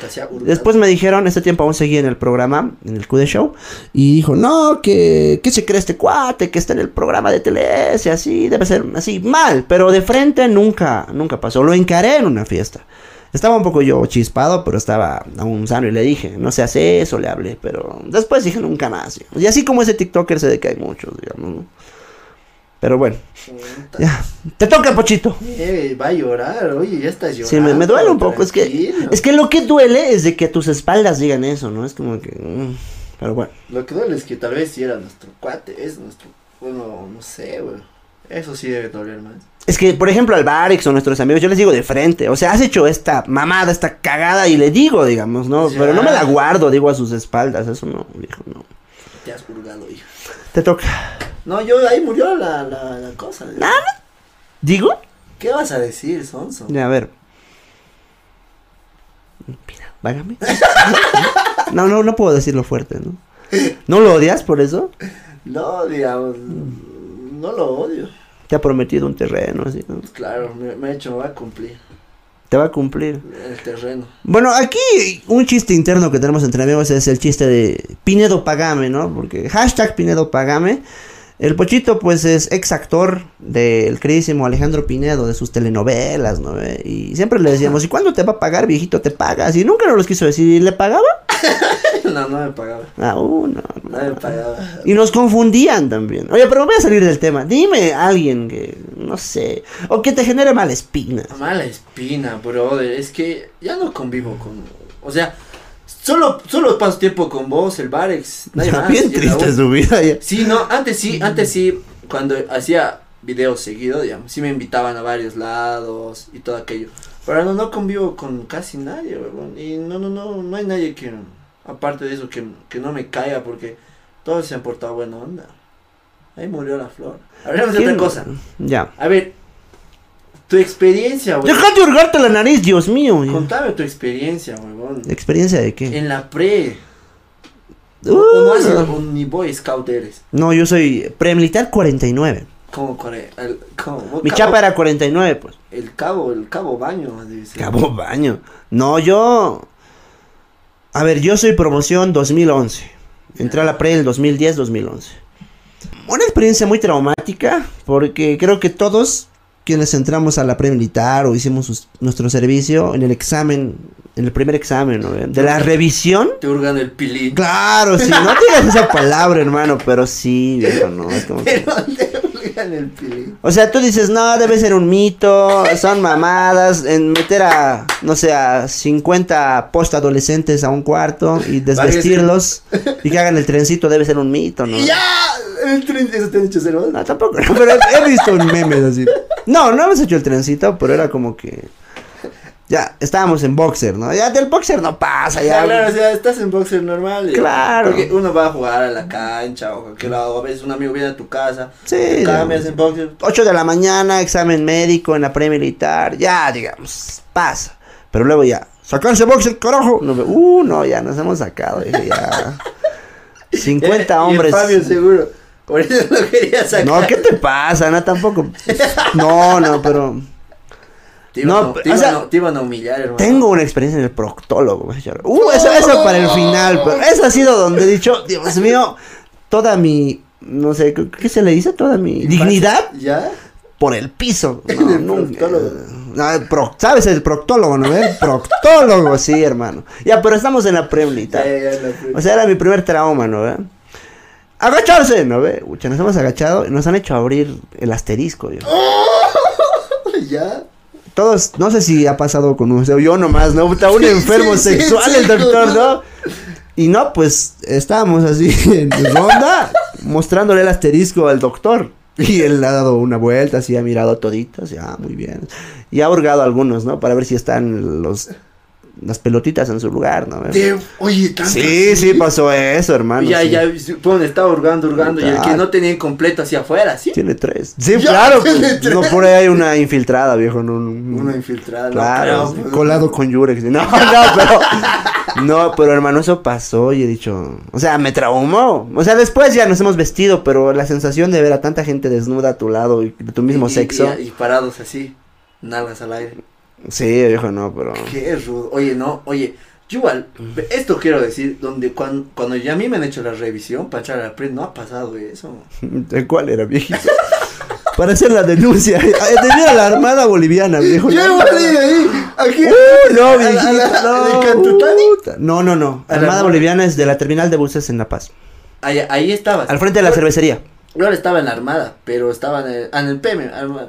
Se. Después me dijeron, este tiempo aún seguía en el programa, en el QD Show, y dijo, no, que, ¿qué se cree este cuate? Que está en el programa de TLS, así, debe ser así, mal, pero de frente nunca, nunca pasó. Lo encaré en una fiesta. Estaba un poco yo chispado, pero estaba aún sano y le dije, no se hace eso, le hablé, pero después dije nunca más. Y así como ese TikToker sé de que hay muchos, digamos, ¿no? Pero bueno, ya. Te toca, Pochito. Eh, va a llorar, oye, ya estás llorando. Sí, me, me duele un poco. Es que, es que lo que duele es de que a tus espaldas digan eso, ¿no? Es como que. mm, pero bueno. Lo que duele es que tal vez si era nuestro cuate, es nuestro. Bueno, no sé, güey. Eso sí debe doler más. Es que, por ejemplo, al Barix o nuestros amigos, yo les digo de frente. O sea, has hecho esta mamada, esta cagada y le digo, digamos, ¿no? Ya. Pero no me la guardo, digo a sus espaldas. Eso no, viejo, no. Te has hurgado, hijo. Te toca. No, yo ahí murió la, la, la cosa. ¿Digo? ¿Qué vas a decir, Sonso? Ya, a ver. Mira, vágame. No, no, no puedo decirlo fuerte, ¿no? ¿No lo odias por eso? No, digamos, no lo odio. Te ha prometido un terreno, así, ¿no? Claro, me, me ha hecho, me va a cumplir Te va a cumplir. el terreno. Bueno, aquí un chiste interno que tenemos entre amigos es el chiste de Pinedo Pagame, ¿no? Porque hashtag Pinedo Pagame. El Pochito, pues, es ex actor del queridísimo Alejandro Pinedo, de sus telenovelas, ¿no? Eh, Y siempre le decíamos, ¿y cuándo te va a pagar, viejito? ¿Te pagas? Y nunca nos los quiso decir, ¿y le pagaba? no, no me pagaba. Ah, uh, no, no. No me pagaba. Y nos confundían también. Oye, pero voy a salir del tema. Dime a alguien que, no sé, o que te genere mala espina. Mala espina, brother. Es que ya no convivo con. O sea, solo, solo paso tiempo con vos, el Barex. Nadie más. Bien triste su vida ya. Sí, no, antes sí, antes sí, cuando hacía videos seguidos, digamos, sí me invitaban a varios lados y todo aquello. Pero no, no convivo con casi nadie, weón. Y no, no, no, no hay nadie que, aparte de eso, que, que no me caiga porque todos se han portado buena onda. Ahí murió la flor. Hablemos de otra cosa. Ya. A ver, tu experiencia, weón. Deja de hurgarte la nariz, Dios mío. ya. Contame tu experiencia, weón. ¿Experiencia de qué? En la pre. Uh, o no has sido un ni boy scout eres. no, yo soy premilitar 49. Como, core- el, como Mi cabo- chapa era 49, pues. El cabo, el cabo baño, ser. Cabo baño. No, yo. A ver, yo soy promoción 2011. Entré a la pre el 2010-2011. Una experiencia muy traumática porque creo que todos quienes entramos a la pre militar o hicimos sus- nuestro servicio en el examen, en el primer examen, ¿no? de la revisión. Te hurgan el pilín. Claro, sí, no digas esa palabra, hermano, pero sí, viejo, no, es como que- Pero te hurgan el pilín. O sea, tú dices, no, debe ser un mito, son mamadas, en meter a, no sé, a 50 post-adolescentes a un cuarto y desvestirlos y que hagan el trencito debe ser un mito, ¿no? ¡Ya! El tren, eso te han hecho cero. No, tampoco, pero he, he visto un meme así. No, no hemos hecho el trencito, pero era como que... Ya, estábamos en boxer, ¿no? Ya del boxer no pasa, Ya, claro, o sea, estás en boxer normal. Claro. Porque uno va a jugar a la cancha o cualquier lado. A veces un amigo viene a tu casa. Sí, cambias en boxer. 8 de la mañana, examen médico en la pre-militar, ya, digamos, pasa. Pero luego ya, sacarse boxer, carajo. No, uh, no, ya nos hemos sacado, ya. 50 Y el hombres. Fabio seguro. Por eso lo quería sacar. No, ¿qué te pasa? No, tampoco. No, no, pero Te iban, No, a- pero, te o iban sea, a- te iban a humillar, hermano. tengo una experiencia en el proctólogo. Uh, eso, eso para el final. Pero eso ha sido donde he dicho, Dios mío, toda mi, no sé, ¿qué se le dice? Toda mi dignidad ¿Ya? por el piso. El nunca. proctólogo. Pro- ¿Sabes? El proctólogo, ¿no? El proctólogo, sí, hermano. Ya, pero estamos en la Ya, premilita. ya, ya, la- O sea, era mi primer trauma, ¿no? ve? Agacharse, ¿no? ve? Ucha, nos hemos agachado y nos han hecho abrir el asterisco. yo. ¿Ya? Todos, no sé si ha pasado con un, yo nomás, ¿no? Está un enfermo sí, sí, sexual sí, el doctor, no. ¿no? Y no, pues estábamos así en ronda mostrándole el asterisco al doctor. Y él ha dado una vuelta, así ha mirado toditas, y ah, muy bien. Y ha hurgado algunos, ¿no? Para ver si están los las pelotitas en su lugar, ¿no? Oye, tanto Sí, sí, pasó eso, hermano. Ya, sí. ya, pone, estaba hurgando, hurgando, y el que no tenía incompleto hacia afuera, ¿sí? Tiene tres. Sí, Ya, claro. tiene pues, tres. No, por ahí hay una infiltrada, viejo. No, no- Una infiltrada, Claro, no pues. colado con Yurex. No, no, pero. No, pero hermano, eso pasó y he dicho. O sea, me traumó. O sea, después ya nos hemos vestido, pero la sensación de ver a tanta gente desnuda a tu lado y de tu mismo Y- y- sexo. Y, y parados así, nalgas al aire. Sí, viejo, no, pero. Qué rudo. Oye, no, oye, yo igual, esto quiero decir, donde cuando, cuando ya a mí me han hecho la revisión para echar al PRI, no ha pasado eso. ¿De cuál era, viejito? Para hacer la denuncia. Debiera la Armada Boliviana, viejo. Yo La igual Armada- ahí, aquí. Uy, no, A la- a viejito, la- no. No, no, no. A la Armada Armada. Boliviana es de la terminal de buses en La Paz. Ahí, ahí estabas. Al frente de la cervecería. Yo ahora estaba en la Armada, pero estaba en el, en el PM. arma- Boli-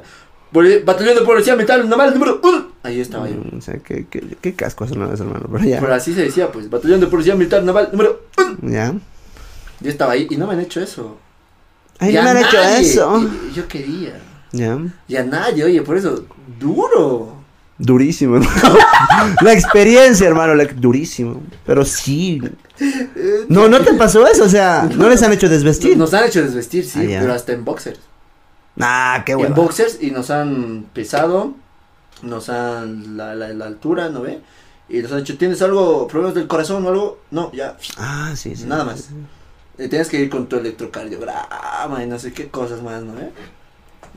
Batallón de Policía Militar Naval número 1. Ahí estaba yo. Mm, O sea, qué, qué, qué casco es una vez, hermano. Pero ya. Pero así se decía, pues, Batallón de Policía Militar Naval número 1. Ya. Yo estaba ahí y no me han hecho eso. Ay, a me han hecho nadie. eso. Y- y yo quería. Ya. Y a nadie, oye, por eso, duro. Durísimo, hermano. la experiencia, hermano, la- durísimo. Pero sí. No, no te pasó eso, o sea, no les han hecho desvestir. Nos han hecho desvestir, sí, Ah, ya. pero hasta en boxers. Ah, qué en bueno. boxers y nos han pesado, nos han la, la, la altura, ¿no ve? Y nos han dicho, ¿tienes algo, problemas del corazón o algo? No, ya, Ah, sí, sí. Nada más. Eh, tienes que ir con tu electrocardiograma y no sé qué cosas más, ¿no ve?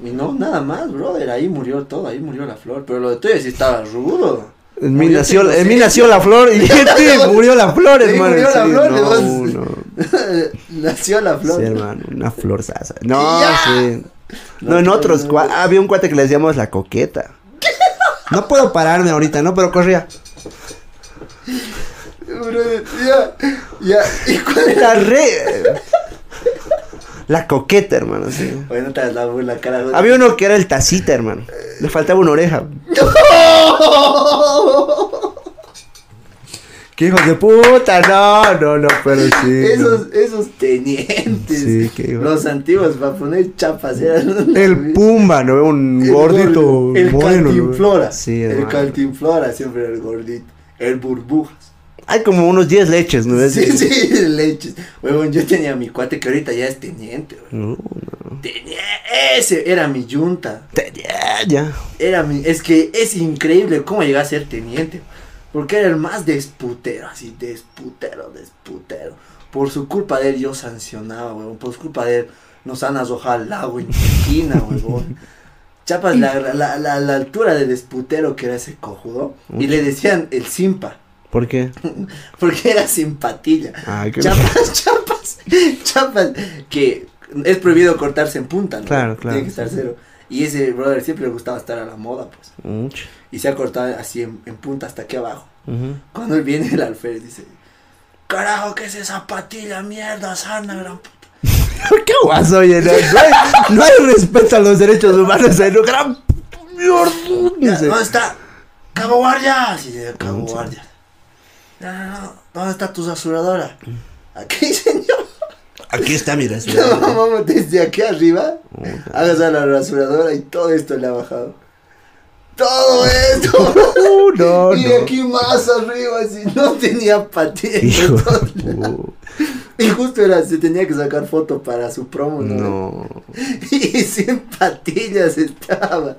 Y no, nada más, brother, ahí murió todo, ahí murió la flor, pero lo de tuyo sí estaba rudo. En mí, nació, en mí nació la flor y en ti murió la flor, hermano. murió la flor, no, no. Nació la flor. Sí, hermano, una flor sasa. No, sí. No, en otros, había un cuate que le decíamos la coqueta. No puedo pararme ahorita, ¿no? Pero corría. Brother, ya, ya, ¿y cuál era? La re... La coqueta, hermano, sí. Bueno, te la. Había uno que era el tacita, hermano. Le faltaba una oreja. ¡Qué hijos de puta! No, no, no, pero sí. Esos, esos tenientes. Sí, qué. Los antiguos para poner chapas eran. no. El Pumba, ¿no? Un El gordito gordo, El moreno, ¿no? cantinflora. Sí, el cantinflora siempre era el gordito. El burbujas. Hay como unos 10 leches, ¿no? Sí, sí, leches. Huevón, yo tenía a mi cuate que ahorita ya es teniente. No, no. Tenía, ese era mi yunta. Te- Ya, ya. Era mi, es que es increíble cómo llegué a ser teniente. Porque era el más desputero, así, desputero, desputero. Por su culpa de él yo sancionaba, huevón. Por su culpa de él nos han arrojado al lago en esquina, huevón. Chapas, la, la, la, la altura de desputero que era ese cojudo. Y le decían el simpa. ¿Por qué? Porque era simpatilla. Ay, qué Chapas, chapas, chapas. Que es prohibido cortarse en punta, ¿no? Claro, claro, Tiene que estar cero. Y ese brother siempre le gustaba estar a la moda, pues. Mucho. Y se ha cortado así en, en punta hasta aquí abajo. Cuando él viene el alférez dice, carajo, ¿qué es esa patilla, mierda, sana, gran puta? ¿Qué guaso, oye? No, no hay, no hay respeto a los derechos humanos en un gran mierda. ¿Dónde está? Cabo Guardia. Sí, Cabo. Guardia. No, no, no. ¿Dónde está tu rasuradora? Aquí, señor. Aquí está mi No, rasurador. vamos desde aquí arriba. Hagas a la rasuradora y todo esto le ha bajado. Todo esto. Uh, no, y no. aquí más arriba, así no tenía. Entonces, Y justo era, se tenía que sacar foto para su promo, ¿no? No. Y sin patillas estaba.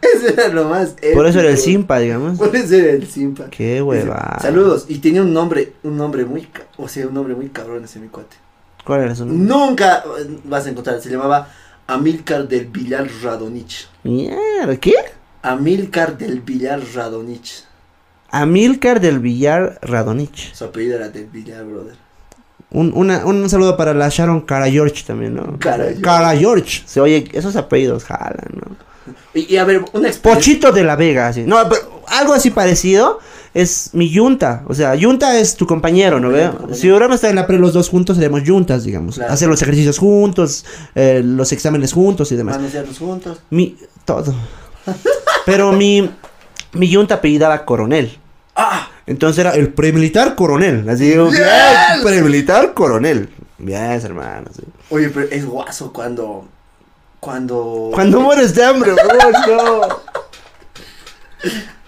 Eso era lo más Por eso era el. Simpa, digamos. Por eso era el Simpa. Qué hueva. Saludos. Y tenía un nombre, un nombre muy, o sea, un nombre muy cabrón ese mi cuate. ¿Cuál era su nombre? Nunca eh, vas a encontrar, se llamaba Amilcar del Villar Radonich. Mierda, ¿qué? Amilcar del Villar Radonich. Amilcar del Villar Radonich. Su apellido era del Villar, brother. Un, una, un saludo para la Sharon Cara George también, ¿no? Cara George. Cara George. Se oye, esos apellidos jalan, ¿no? Y, y a ver, una experiencia. Pochito de la Vega, así. No, pero algo así parecido es mi yunta. O sea, yunta es tu compañero, ¿no ve? Compañero. Si hubiéramos estado en la pre los dos juntos, seríamos yuntas, digamos. Claro. Hacer los ejercicios juntos, eh, los exámenes juntos y demás. Manosearnos juntos. Mi, todo. Pero mi, mi yunta apellidaba coronel. ¡Ah! Entonces era el premilitar coronel. Así digo, bien, premilitar coronel. Bien, hermano. sí. Oye, pero es guaso cuando. Cuando. Cuando mueres de hambre, bro, no.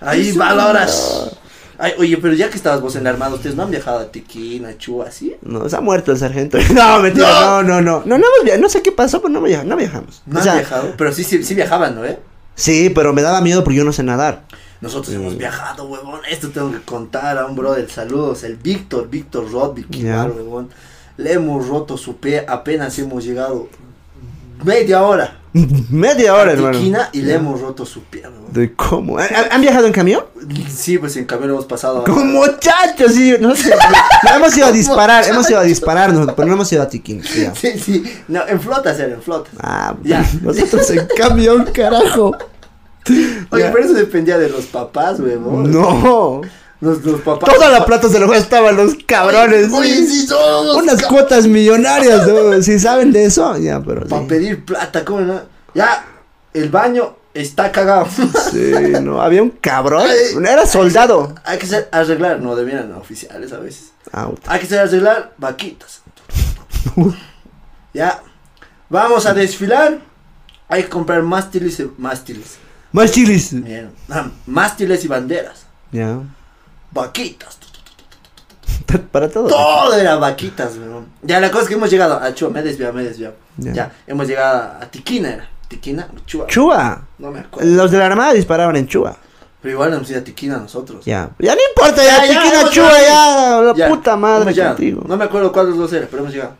Ahí valoras. Ay, oye, pero ya que estabas vos en la armada, ¿ustedes no han viajado a Tiquina, Chua, así? No, se ha muerto el sargento. No, mentira, no, no, no. No, no, via- no sé qué pasó, pero no, viaj- no viajamos. ¿No O sea, han viajado? Pero sí, sí, sí viajaban, ¿no, eh? Sí, pero me daba miedo porque yo no sé nadar. Nosotros Mm. hemos viajado, huevón. Esto tengo que contar a un brother. Saludos, el Víctor, Víctor Ya. igual, huevón. Le hemos roto su pie, apenas hemos llegado media hora Media hora, hermano. Y le hemos roto su pie, huevón. ¿De cómo? ¿Han, han viajado en camión? Sí, pues en cambio lo hemos pasado. Como muchachos, sí. Nosotros no, hemos ido a disparar, hemos ido a dispararnos, pero no hemos ido a Tiquín. ya. Sí, sí. No, en flotas era, en flotas. Ah, Ya. nosotros en camión, carajo. Oye, Ya. pero eso dependía de los papás, huevón. No. Los, los papás. Toda la plata se lo gastaban los cabrones. Oye, sí. sí, somos. Unas cuotas millonarias, ¿no? Si saben de eso, ya, pero Para sí. pedir plata, ¿cómo no? Ya, el baño está cagado. Sí, no, había un cabrón. Era soldado. Hay que ser arreglar, no debieran oficiales a veces. Out. Hay que ser arreglar vaquitas. ya, vamos a desfilar. Hay que comprar mástiles, y- mástiles. Más chilis. Bien. Ah, mástiles y banderas. Ya. Vaquitas. Para todo. Todo era vaquitas, weón. Ya la cosa es que hemos llegado a Chua, me he desviado, me he desviado. Ya. Ya, hemos llegado a Tiquina, era. Tiquina, Chua. Chua. No me acuerdo. Los de la armada disparaban en Chua. Pero igual hemos ido a Tiquina nosotros. Ya. Ya no importa, ya, Tiquina Chua, ya. La Ya, puta madre contigo. No me acuerdo cuál de los dos era, pero hemos llegado.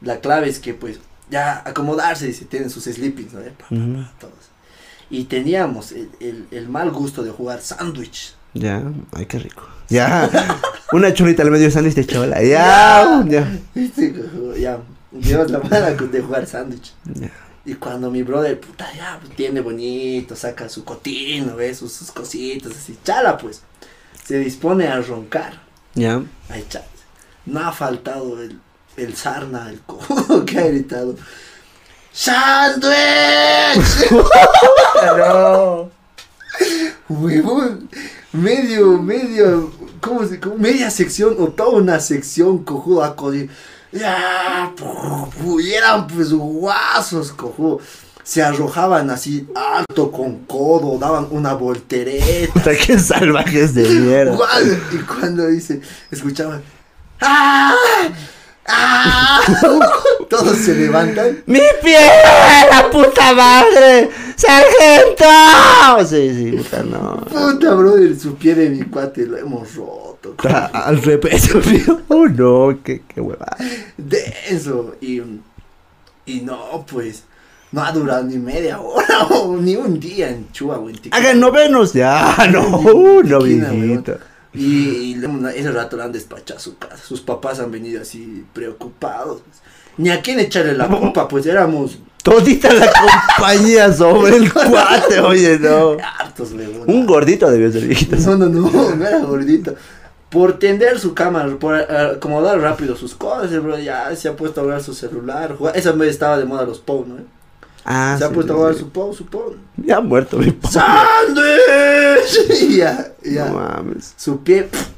La clave es que, pues, ya acomodarse, dice, tienen sus sleepings, ¿no? Pa, pa, pa, Ujú. todos. Y teníamos el, el, el mal gusto de jugar sándwich. Ya. Ay, qué rico. Ya. Una chulita al medio sándwich de chola. Ya. Ya. ¿Viste? Ya, llevas la mala de jugar sándwich. Ya. Y cuando mi brother, puta, ya, pues, tiene bonito, saca su cotino, ¿ves? Sus, sus cositas, así, chala, pues. Se dispone a roncar. Ya. Ay, chala. No ha faltado el, el sarna, el cojo que ha gritado. ¡Sándwich! No. Huevón, medio, medio, ¿cómo se, media sección o toda una sección cojudo a codir. Ya, y eran pues guasos, cojudo. Se arrojaban así alto con codo, daban una voltereta. Puta, qué salvajes de mierda. Y cuando dice, escuchaban, ¡ah! ¡Ah! Todos se levantan. ¡Mi pie! ¡La puta madre! ¡Sargento! Sí, sí, puta, no. Puta, brother, su pie de mi cuate lo hemos roto. Está Al revés. Oh, no, qué, qué hueva. denso y, y no pues no ha durado ni media hora o ni un día en Chua Tiquina. Hagan novenos ya. No, no, viejito. Y, ese rato le han despachado a su casa sus papás han venido así preocupados pues. ni a quién echarle la culpa pues éramos Todita la compañía sobre el cuate, oye, no. hartos. Un gordito debió ser viejito. no no no no era gordito por tender su cama, por eh, acomodar rápido sus cosas, bro ya se ha puesto a ver su celular. jugar- vez estaba de moda los POW, ¿no? Ah, se ha sí, puesto a jugar su POW, su POW. Ya ha muerto mi pobre. ¡Sándwich! Ya, ya. No mames. Su pie pf,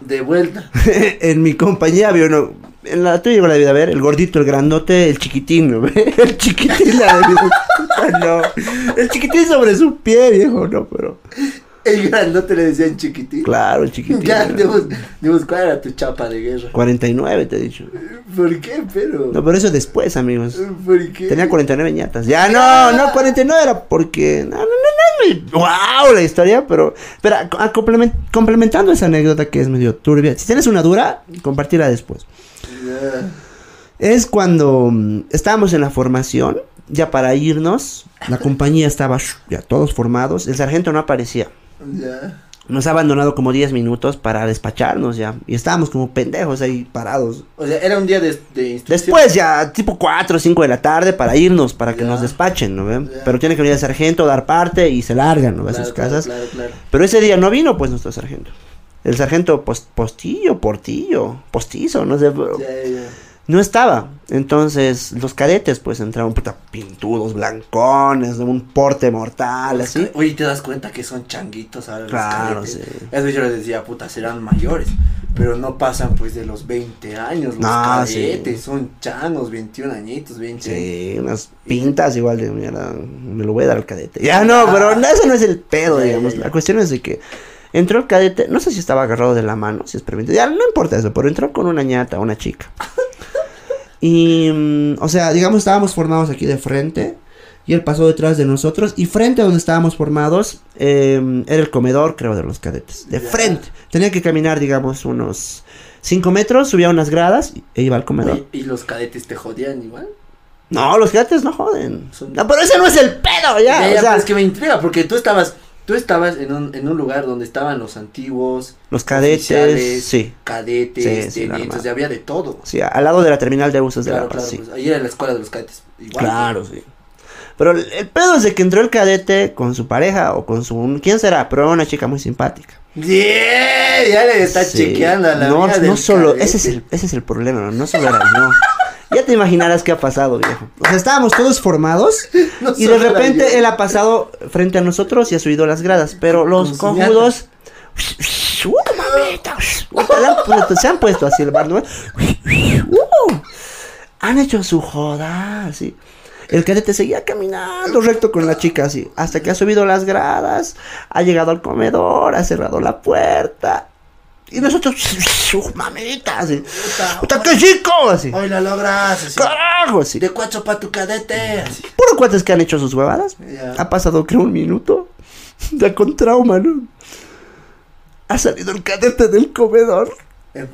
de vuelta. en mi compañía había uno. En la tuya la vida a ver, el gordito, el grandote, el chiquitín, ¿no? El chiquitín la debió. Puta, no. El chiquitín sobre su pie, viejo, no, pero. El grandote le decían chiquitín. Claro, el chiquitín. Ya, digamos, digamos, ¿cuál era tu chapa de guerra? 49, te he dicho. ¿Por qué, pero? No, pero eso después, amigos. ¿Por qué? Tenía 49 ñatas. Ya, no, no, 49 era porque. No, no, no, no. ¡Wow! La historia, pero. Espera, a- complement- complementando esa anécdota que es medio turbia. Si tienes una dura, compartirla después. Es cuando mm, estábamos en la formación, ya para irnos, la compañía estaba ya todos formados, el sargento no aparecía. Ya. Nos ha abandonado como 10 minutos para despacharnos ya. Y estábamos como pendejos ahí parados. O sea, era un día de, de instrucción. Después ya, tipo 4 o 5 de la tarde para irnos, para que Ya. nos despachen, ¿no? Ya. Pero tiene que venir el sargento, dar parte y se largan, ¿no? A Claro, sus claro, casas. Claro, claro. Pero ese día no vino pues nuestro sargento. El sargento post- postillo, portillo, postizo, no sé. pero- Ya, ya. No estaba. Entonces, los cadetes, pues, entraron puta pintudos, blancones, de un porte mortal, así. Oye, ¿te das cuenta que son changuitos ahora Claro, los cadetes? sí. Es que yo les decía, puta, serán mayores. Pero no pasan, pues, de los 20 años. Los No, sí. cadetes son changos, 21 añitos, 20 Sí, unas pintas igual de, mira, me lo voy a dar al cadete. Ya no, pero no, ese no es el pedo, Ya, ya, digamos. ya. La cuestión es de que Entró el cadete, no sé si estaba agarrado de la mano, si es permitido. Ya no importa eso, pero entró con una ñata, una chica. Y, mm, o sea, digamos, estábamos formados aquí de frente. Y él pasó detrás de nosotros. Y frente a donde estábamos formados, eh, era el comedor, creo, de los cadetes. De frente. Tenía que caminar, digamos, unos 5 metros, subía unas gradas e iba al comedor. ¿Y los cadetes te jodían igual? No, los cadetes no joden. Son- No, pero ese no es el pedo, ya. Ya, o ya, sea, pero es que me intriga porque tú estabas, tú estabas en un, en un lugar donde estaban los antiguos, los cadetes, sí. cadetes, Sí, tenientes, había de todo. Sí, al lado de la terminal de buses de La claro, sí. pues, ahí era la escuela de los cadetes. Igual, Claro, sí. Pero el, el pedo es de que entró el cadete con su pareja o con su... ¿Quién será? Pero era una chica muy simpática. Yeah, ya le está Sí. chequeando a la No, no del solo... cadete. Ese es, el, ese es el problema, no, no solo era yo. Ya te imaginarás qué ha pasado, viejo. O sea, estábamos todos formados No y de repente él ha pasado frente a nosotros y ha subido las gradas. Pero los Con su cojudos... ¡Uh, mamita! Se han puesto así el bar, ¿no? ¡Uh! Han hecho su joda, así. El cadete seguía caminando recto con la chica, así. Hasta que ha subido las gradas, ha llegado al comedor, ha cerrado la puerta. Y nosotros, ¡uh, mamita! Así. Puta, ¡Puta, qué chico! Así. Hoy la logras, así. ¡Carajo! Así. De cuatro pa' tu cadete, así. Puro cuates que han hecho sus huevadas. Ha pasado, creo, un minuto. Ya con trauma, ¿no? Ha salido el cadete del comedor. Em,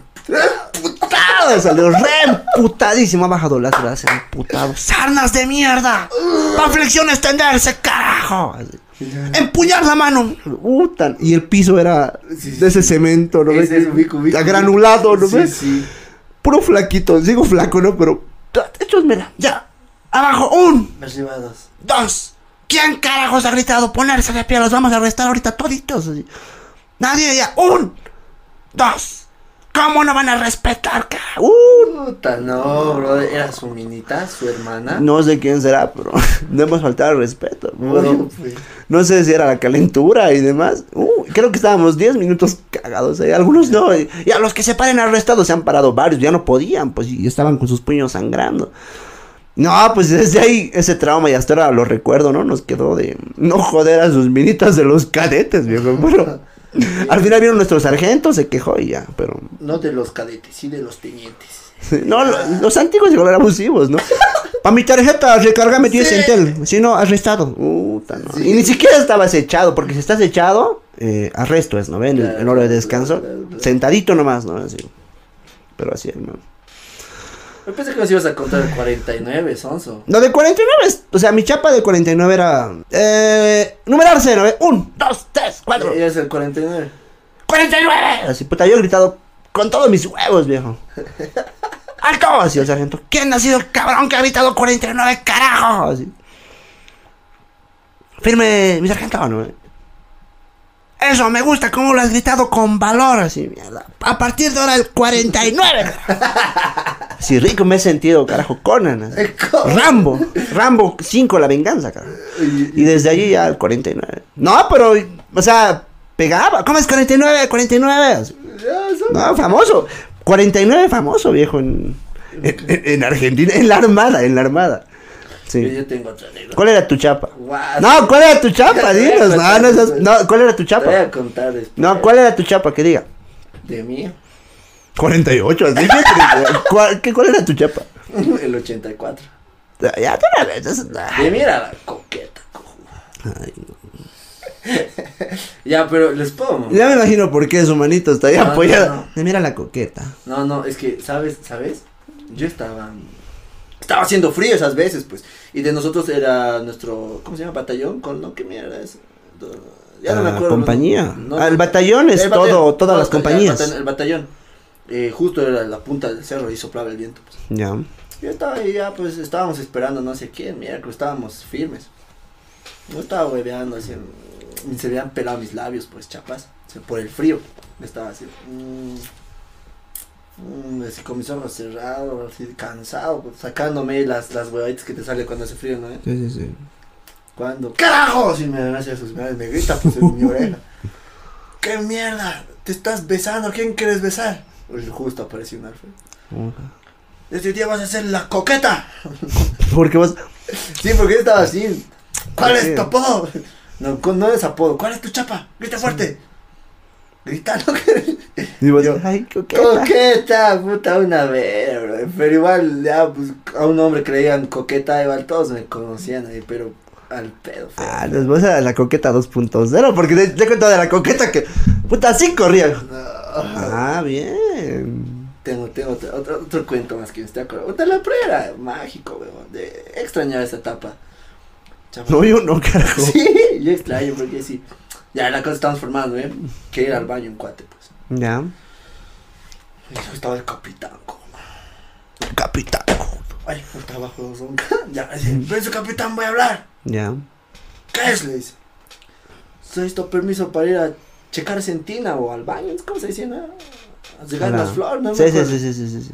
Emputado, salió re emputadísimo. Ha bajado las gradas, emputado. ¡Sarnas de mierda! ¡Pa' flexión extenderse, carajo! Así. ¡Empuñar la mano! Puta. Y el piso era Sí, de ese cemento, ¿no ves? Granulado, ¿no ves? Sí, Puro flaquito. Digo flaco, ¿no? Pero. Mira, ya. Abajo, un, Arriba dos. dos. ¿Quién carajos ha gritado ponerse de pie? Los vamos a arrestar ahorita toditos. Nadie ya. Un, dos. ¿Cómo no van a respetar? ca- Un. Puta, no, bro. Era su minita, su hermana. No sé quién será, pero no hemos faltado al respeto. Pues. no sé si era la calentura y demás. Uh, creo que estábamos 10 minutos cagados. ahí. Algunos no. Y, a los que se paren arrestados se han parado varios. Ya no podían, pues, y estaban con sus puños sangrando. No, pues desde ahí ese trauma y hasta ahora lo recuerdo, ¿no? Nos quedó de no joder a sus minitas de los cadetes, viejo. Pero al final vieron nuestro sargento, se quejó y ya, pero No de los cadetes, sí de los tenientes. No, lo- los antiguos igual eran abusivos, ¿no? Para mi tarjeta, recárgame 10 Sí. Entel. Si no, arrestado. Puta, no. Sí. Y ni siquiera estabas echado, porque si estás echado, eh, arresto es, ¿no ven? En, Claro, en hora de descanso. claro, claro. Sentadito nomás, ¿no? Así. Pero así, ¿no? Yo pensé que nos ibas a contar el 49, Sonso. Lo de 49, es- o sea, mi chapa de 49 era. Eh, numerarse, ¿no? Un, dos, tres, cuatro. Es el 49. 49. Así, puta, yo he gritado con todos mis huevos, viejo. ¡Alto! Así el sargento. ¿Quién ha sido el cabrón que ha gritado 49, carajo? Así. Firme, mi sargento, ¿no? Eso, me gusta cómo lo has gritado con valor, así, mierda. A partir de ahora el 49. Así rico me he sentido, carajo, Conan. así. Rambo, Rambo 5, la venganza, carajo. Y desde allí ya el 49. No, pero, o sea, pegaba. ¿Cómo es 49? 49. Así. No, famoso. 49 famoso, viejo, en, en, en Argentina, en la Armada, en la Armada. Sí. Yo tengo otra anécdota. ¿Cuál era tu chapa? No, ¿cuál era tu chapa? Dinos, no, no, después. no, ¿cuál era tu Te voy chapa? a contar después. No, ¿cuál era tu chapa? Que diga. De mí, 48, así. ¿Cuál, qué, ¿Cuál era tu chapa? el 84. Ya te la ves. es- De mí era la coqueta, cojuda. Ay, Ya, pero les puedo. Ya me imagino por qué su manito está ahí No, apoyada. no. Mira la coqueta. No, no, es que, ¿sabes? ¿Sabes? Yo estaba. Estaba haciendo frío esas veces, pues. Y de nosotros era nuestro. ¿Cómo se llama? Batallón. ¿Con no? ¿Qué mierda es? Ya no me Ah, acuerdo. compañía. Ah, el batallón es el todo- todas las compañías. El batallón. Eh, justo era la punta del cerro y soplaba el viento. Pues. Ya. Yo estaba ahí, ya pues estábamos esperando no sé quién, mira que estábamos firmes. No estaba hueveando así, mm, se habían pelado mis labios, pues chapas, o sea, por el frío. Me estaba así, mm, mm, así con mis ojos cerrados, así cansado, pues, sacándome las, las huevaditas que te sale cuando hace frío, ¿no? eh? Sí, sí, sí. Cuando, ¡carajo! Si me hace sus me, me grita pues en mi oreja. ¿Qué mierda? ¿Te estás besando? ¿Quién quieres besar? Pues, justo apareció un alfa. Este día vas a ser la coqueta. Porque vos. Sí, porque yo estaba así. ¿Cuál es tu apodo? No, con- no es apodo. ¿Cuál es tu chapa? Grita fuerte. gritando que... Y vos, Yo, ay, coqueta. Coqueta, puta, una vez, bro. Pero igual, ya, pues, a un hombre que le digan coqueta, igual todos me conocían ahí, pero al pedo. feo. Ah, les voy a la coqueta 2.0 porque te, te he contado de la coqueta que, puta, así corría. No. Ah, bien. Tengo, tengo otro, otro, otro cuento más que me estoy acordando. Puta, la pre era mágico, weón. De extrañar esa etapa. Chavo. No, yo no, carajo. Sí, yo extraño porque sí. Ya la cosa se transformando, ¿eh? Que ir al baño en cuate, pues. Ya. Yo estaba el capitán, como. Capitán. Ay, puta, abajo los hombros. Ya, dice, ven su capitán, voy a hablar. Ya. ¿Qué es? Le dice. Necesito permiso para ir a checar sentina o al baño. ¿Cómo se dice? no? A regar las flores, ¿no? Sí, sí, sí, sí, sí, sí.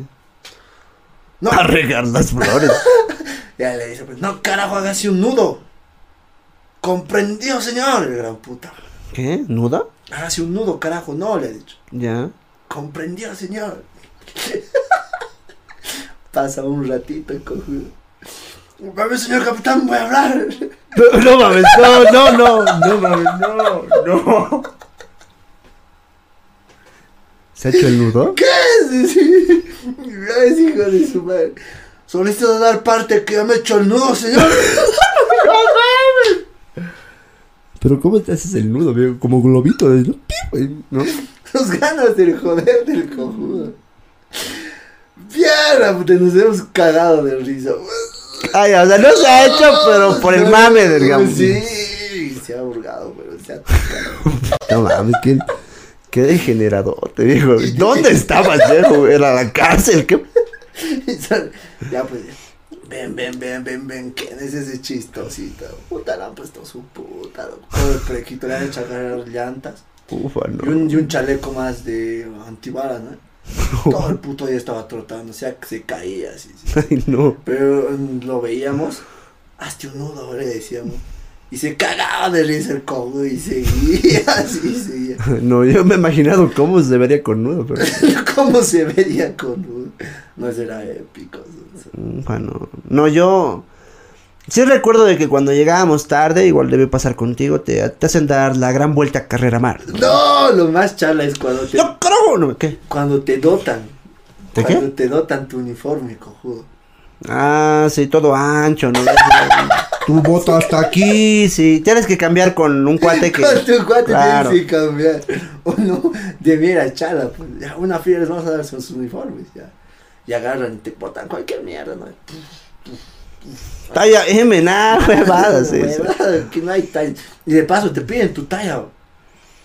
No, A regar las flores. ya le dice, pues, no, carajo, hágase un nudo. Comprendido, señor. El gran puta. ¿Qué? ¿Nuda? Hágase un nudo, carajo. No, le ha dicho. Ya. Comprendido, señor. Pasa un ratito, cojudo. Ver, señor capitán, voy a hablar. No, no mames, no, no, no, no mames, no, no. ¿Se ha hecho el nudo? ¿Qué es? Sí. Es hijo de su madre. Solicito dar parte que ya me he hecho el nudo, señor. Pero ¿cómo te haces el nudo, viejo? Como globito, ¿no? Pi, ¿no? Los ganas del joder del cojudo. Bien, puta, nos hemos cagado de risa. Ay, o sea, no se ha hecho, pero por el mame, digamos. Sí, se ha burgado, pero se ha tocado. No mames, qué, qué degenerador, te digo. ¿Dónde estabas, viejo? ¿Era la cárcel? ¿Qué? ya pues, ven, ven, ven, ven, ven, ¿quién es ese chistosito? Puta, le han puesto su puta. Todo el prequito, le han hecho agarrar llantas. Ufa, Y no. un, y un chaleco más de antibalas, ¿no? Todo el puto día estaba trotando, o sea, que se caía así. sí. Ay, no. Pero mm, lo veíamos, hazte un nudo, le decíamos. Y se cagaba de risa el y seguía así, seguía. No, yo me he imaginado cómo se vería con nudo, pero. ¿Cómo se vería con nudo? No será épico. No. No, yo. Sí recuerdo de que cuando llegábamos tarde, igual debe pasar contigo, te, te hacen dar la gran vuelta a carrera mar. No, lo más charla es cuando te, ¡No, carajo! No, ¿Qué? cuando te dotan. ¿De cuando qué? te dotan tu uniforme, cojudo. Ah, sí, todo ancho, ¿no? Tu bota hasta aquí, sí. Tienes que cambiar con un cuate que. Con tu cuate Claro. tienes que cambiar. Uno debiera chala, pues. Ya, una fiera les vamos a dar sus uniformes, ya. Y agarran y te botan cualquier mierda, ¿no? Talla M, nada, huevadas. Huevada, que no hay talla. Y de paso te piden tu talla.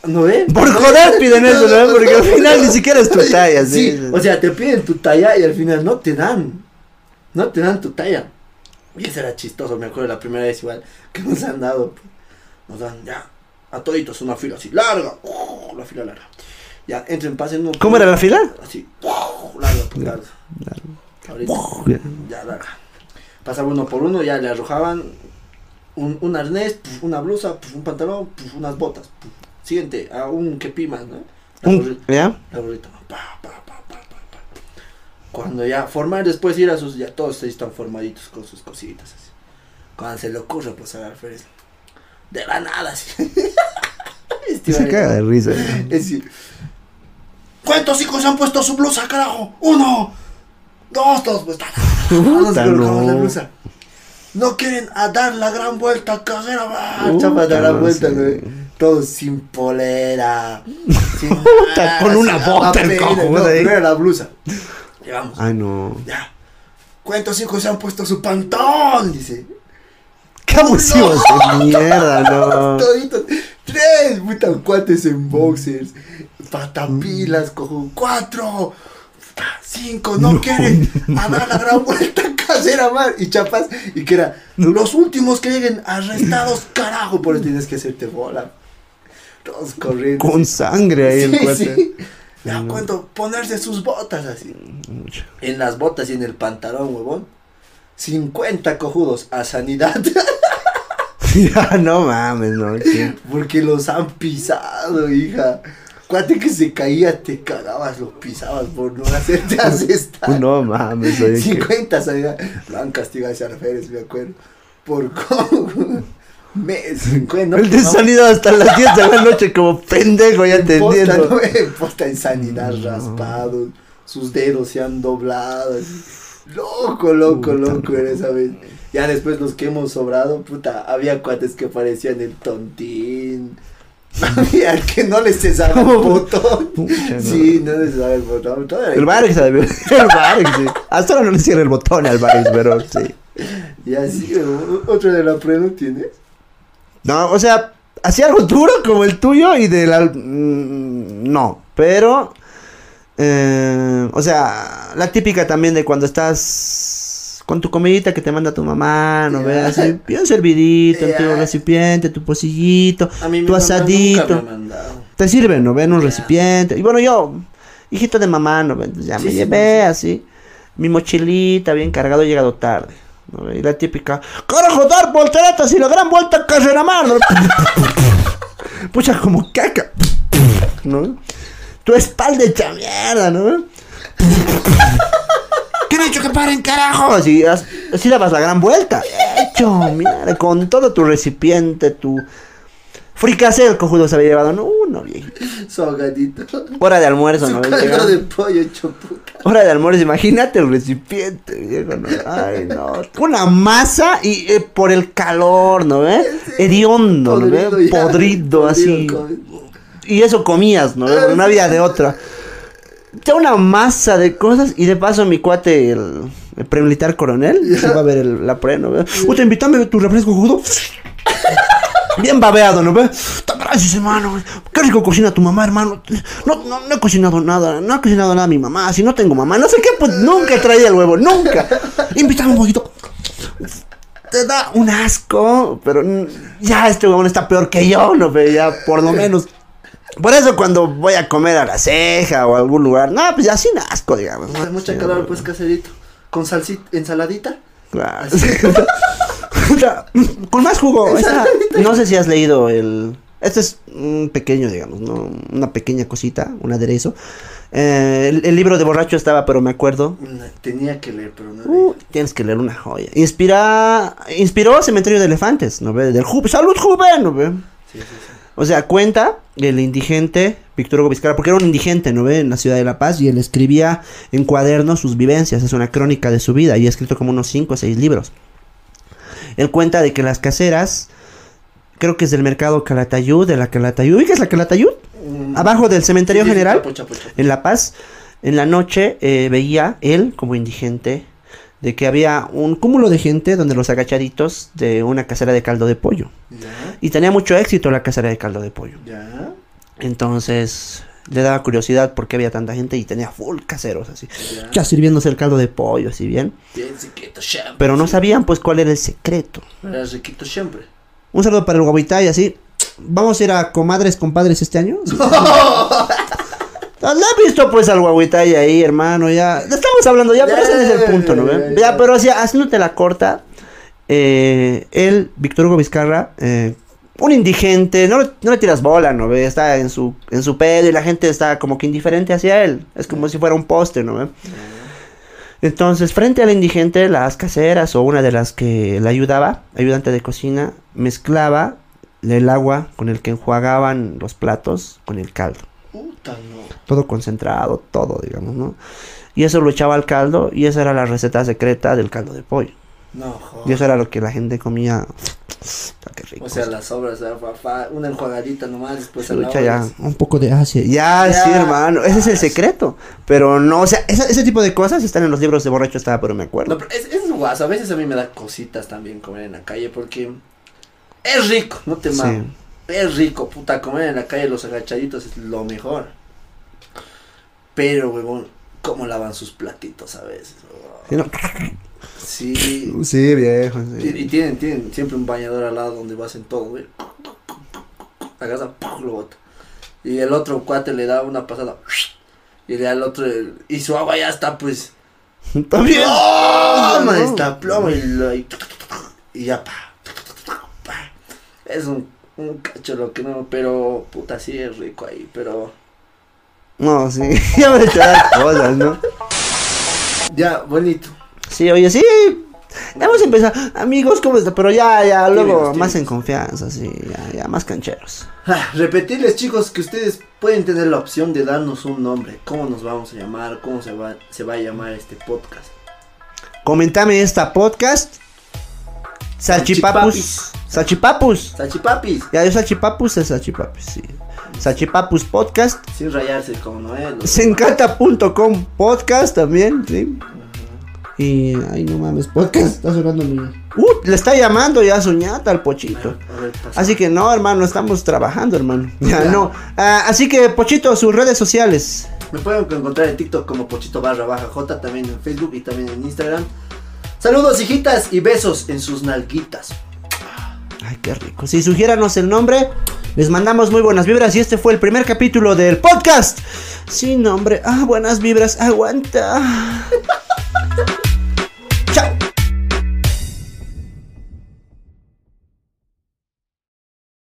¿No ven? Por joder piden eso, ¿no? Porque al final ni siquiera es tu talla, sí. Sí, o sea, te piden tu talla y al final no te dan. No te dan tu talla. Y eso era chistoso, me acuerdo la primera vez igual que nos han dado. pues, Nos dan ya a toditos una fila así, larga. ¡uh! la fila larga. Ya, entren, pasen uno. ¿Cómo era la fila? Así, ¡uh! larga, pues, larga. Ahorita, Ya. ya larga. Pasaba uno por uno, ya le arrojaban un, un arnés, puf, una blusa, puf, un pantalón, puf, unas botas. Siguiente, a un que más, ¿no? La Un- gorrita. ¿Ya? La pa, pa. Cuando ya formar, después ir a sus, ya todos están formaditos con sus cositas así. Cuando se le ocurre, pues a Férez. De la nada, así. Este Se caga de risa. es decir, ¿cuántos hijos han puesto su blusa, carajo? Uno, dos, dos, pues. Puta, colocamos la no. blusa. No quieren a dar la gran vuelta casera, va. Puta, Chapa, dar la no vuelta, güey. Todos sin polera. sin con una bota el cojudo no, la blusa. Llegamos. Ay, no. Ya. ¿Cuántos hijos se han puesto su pantón? Dice. ¡Qué abusivos de mierda, no! Toditos. Tres, puta, cuates en boxers. Patapilas, cojo. Cuatro. Cinco, no, No. quieren a dar la gran vuelta casera, man. Y chapas, y que era los últimos que lleguen arrestados, carajo, por eso tienes que hacerte bola. Todos corriendo. Con sangre ahí el cuate. sí. No. cuento, ponerse sus botas así. En las botas y en el pantalón, huevón. 50 cojudos a sanidad. Ya, no mames, no. ¿qué? Porque los han pisado, hija. Cuate que se caía, te cagabas, los pisabas por no hacerte asestar. No mames, oye. que- 50 sanidad. Lo han castigado a alférez, me acuerdo. Por cómo. Bueno, El de sonido hasta las 10 de la noche como pendejo ya Posta, atendiendo. ¿no? En posta en sanidad raspado, sus dedos se han doblado. así. Loco, loco, Puta, loco vez. Ya después los que hemos sobrado, puta, había cuates que parecían el tontín. Había el que no les cesaba el botón. Pucha. Sí, no les cesaba el botón. El Barex, el Barex, sí. Hasta ahora no le cierra el botón al Barex, pero sí. Y así, otro de la pre no tienes. No, o sea, hacía algo duro como el tuyo y del... al- mm, No, pero... eh, o sea, la típica también de cuando estás con tu comidita que te manda tu mamá, ¿no Ya. ves? Así, bien servidito, en tu recipiente, tu pocillito, A mí mi tu mamá nunca asadito. me ha mandado. Te sirven, ¿no? Ven un recipiente. Y bueno, yo, hijito de mamá, ¿no? ven? Ya Sí, me sí, llevé sí. así. Mi mochilita bien cargado, he llegado tarde. ¿No? Y la típica, carajo, dar volteretas y la gran vuelta carrera mano. Pucha, como caca. ¿No? Tu espalda hecha mierda, ¿no? ¿Quién ha dicho que paren, carajo? Así, as- así dabas la gran vuelta. Hecho, mira, con todo tu recipiente, tu... Fricasé el cojudo se había llevado, no, uno, viejito. Su ahogadito. Hora de almuerzo, Su ¿no? caldo de pollo hecho puta. Hora de almuerzo, imagínate el recipiente, viejo, ¿no? Ay, no. Una masa y eh, por el calor, ¿no ve? Hediondo, ¿no ve? Podrido ya. Podrido, así. Podrido, Y eso comías, ¿no? No había de otra. Ya una masa de cosas y de paso mi cuate, el, el premilitar coronel, Ya. se va a ver el- la pre, ¿no ve? Puta, invítame tu refresco jugo. Bien babeado, ¿no ve? Gracias, hermano. Qué rico cocina tu mamá, hermano. No, no, no he cocinado nada. No ha cocinado nada mi mamá. Si no tengo mamá, no sé qué, pues nunca traía el huevo. Nunca. Invítame un poquito. Te da un asco, pero ya este huevón está peor que yo, ¿no? ve? Ya, por lo menos. Por eso cuando voy a comer a la ceja o a algún lugar, no, pues ya sin asco, digamos. Hace mucha calor, pues, caserito. Con salsita, ensaladita. Claro. Con más jugo. no sé si has leído el. Este es un pequeño, digamos, ¿no? Una pequeña cosita, un aderezo. Eh, el, el libro de borracho estaba, pero me acuerdo. Tenía que leer, pero no Uh, tienes que leer una joya. Inspira, inspiró Cementerio de Elefantes, ¿no ve? Del Ju- Salud Juve, ¿no ve? Sí, sí, sí. O sea, cuenta el indigente Víctor Hugo Vizcarra, porque era un indigente, ¿no ve? En la ciudad de La Paz, y él escribía en cuadernos sus vivencias, es una crónica de su vida, y ha escrito como unos 5 o 6 libros. Él cuenta de que las caseras, creo que es del mercado Calatayud, de la Calatayud, ¿ubicas la Calatayud? Mm, Abajo del cementerio sí, general, chapo, chapo, chapo. en La Paz, en la noche eh, veía él como indigente de que había un cúmulo de gente donde los agachaditos de una casera de caldo de pollo. Ya, Y tenía mucho éxito la casera de caldo de pollo. ya, Entonces le daba curiosidad por qué había tanta gente y tenía full caseros así. ya. Ya sirviéndose el caldo de pollo, así bien. Bien riquito siempre. Pero no sabían pues cuál era el secreto. Era riquito siempre. Un saludo para el Guaguitá y así. Vamos a ir a comadres, compadres este año. ¿La has visto pues al Guaguitay ahí, hermano? Ya. Estamos hablando ya, pero ese no es el punto, ¿no? ya, ve? ya. Ya, pero así, haciéndote la corta. Eh, él, Víctor Hugo Vizcarra, eh, un indigente, no, le- no le tiras bola, ¿no? ve? Está en su, en su pedo y la gente está como que indiferente hacia él. Es como si fuera un poste, ¿no? ve? Entonces, frente al indigente, las caseras o una de las que le ayudaba, ayudante de cocina, mezclaba el agua con el que enjuagaban los platos con el caldo. Puta, no. Todo concentrado, todo, digamos, ¿no? Y eso lo echaba al caldo y esa era la receta secreta del caldo de pollo. No, joder. Y eso era lo que la gente comía. Ah, qué rico. O sea, las obras, ah, fa- fa- una enjuagadita nomás, después Se a lo la echa hora ya un poco de Asia. Ya, Ya. sí, hermano. Ese es el secreto. Pero no, o sea, esa- ese tipo de cosas están en los libros de borracho estaba, pero me acuerdo. No, pero es, es guaso. A veces a mí me da cositas también comer en la calle porque es rico, no te Sí. mames. Es rico, puta, comer en la calle los agachaditos es lo mejor. Pero, huevón, ¿cómo lavan sus platitos a veces? Oh, Sí, no. Sí. Sí, viejo. Y, sí. y tienen, tienen siempre un bañador al lado donde hacen todo, güey. Agarra, ¡pum! lo bota. Y el otro cuate le da una pasada. Y le da al otro. y su agua ya está, pues. También. ¡Ploma! No. Está plomo y, lo- y, y ya, pa, pa. Es un, un cacho lo que no, pero puta, sí es rico ahí, pero. No, sí. Ya me he cosas, ¿no? Ya, bonito. Sí, oye, sí. Hemos empezado, amigos, ¿cómo está? Pero ya, ya, luego más en confianza, sí, ya, ya, más cancheros. Ah, repetirles chicos que ustedes pueden tener la opción de darnos un nombre. ¿Cómo nos vamos a llamar? ¿Cómo se va, se va a llamar este podcast? Comentame esta podcast. Salchipapus. Salchipapus. Salchipapis. Ya, yo salchipapus es salchipapus, sí. Salchipapus podcast. Sin rayarse como Noel. los- Sencata.com podcast también, sí. Y, ay, no mames, podcast. Está sonando mi. Uh, le está llamando ya soñata al pochito. A ver. Así que no, hermano, estamos trabajando, hermano. Ya Ya. no. Ah, así que, Pochito, sus redes sociales. Me pueden encontrar en TikTok como Pochito barra baja J, también en Facebook y también en Instagram. Saludos, hijitas, y besos en sus nalguitas. Ay, qué rico. Si sugiéranos el nombre, les mandamos muy buenas vibras. Y este fue el primer capítulo del podcast. Sin nombre. Ah, buenas vibras. Aguanta.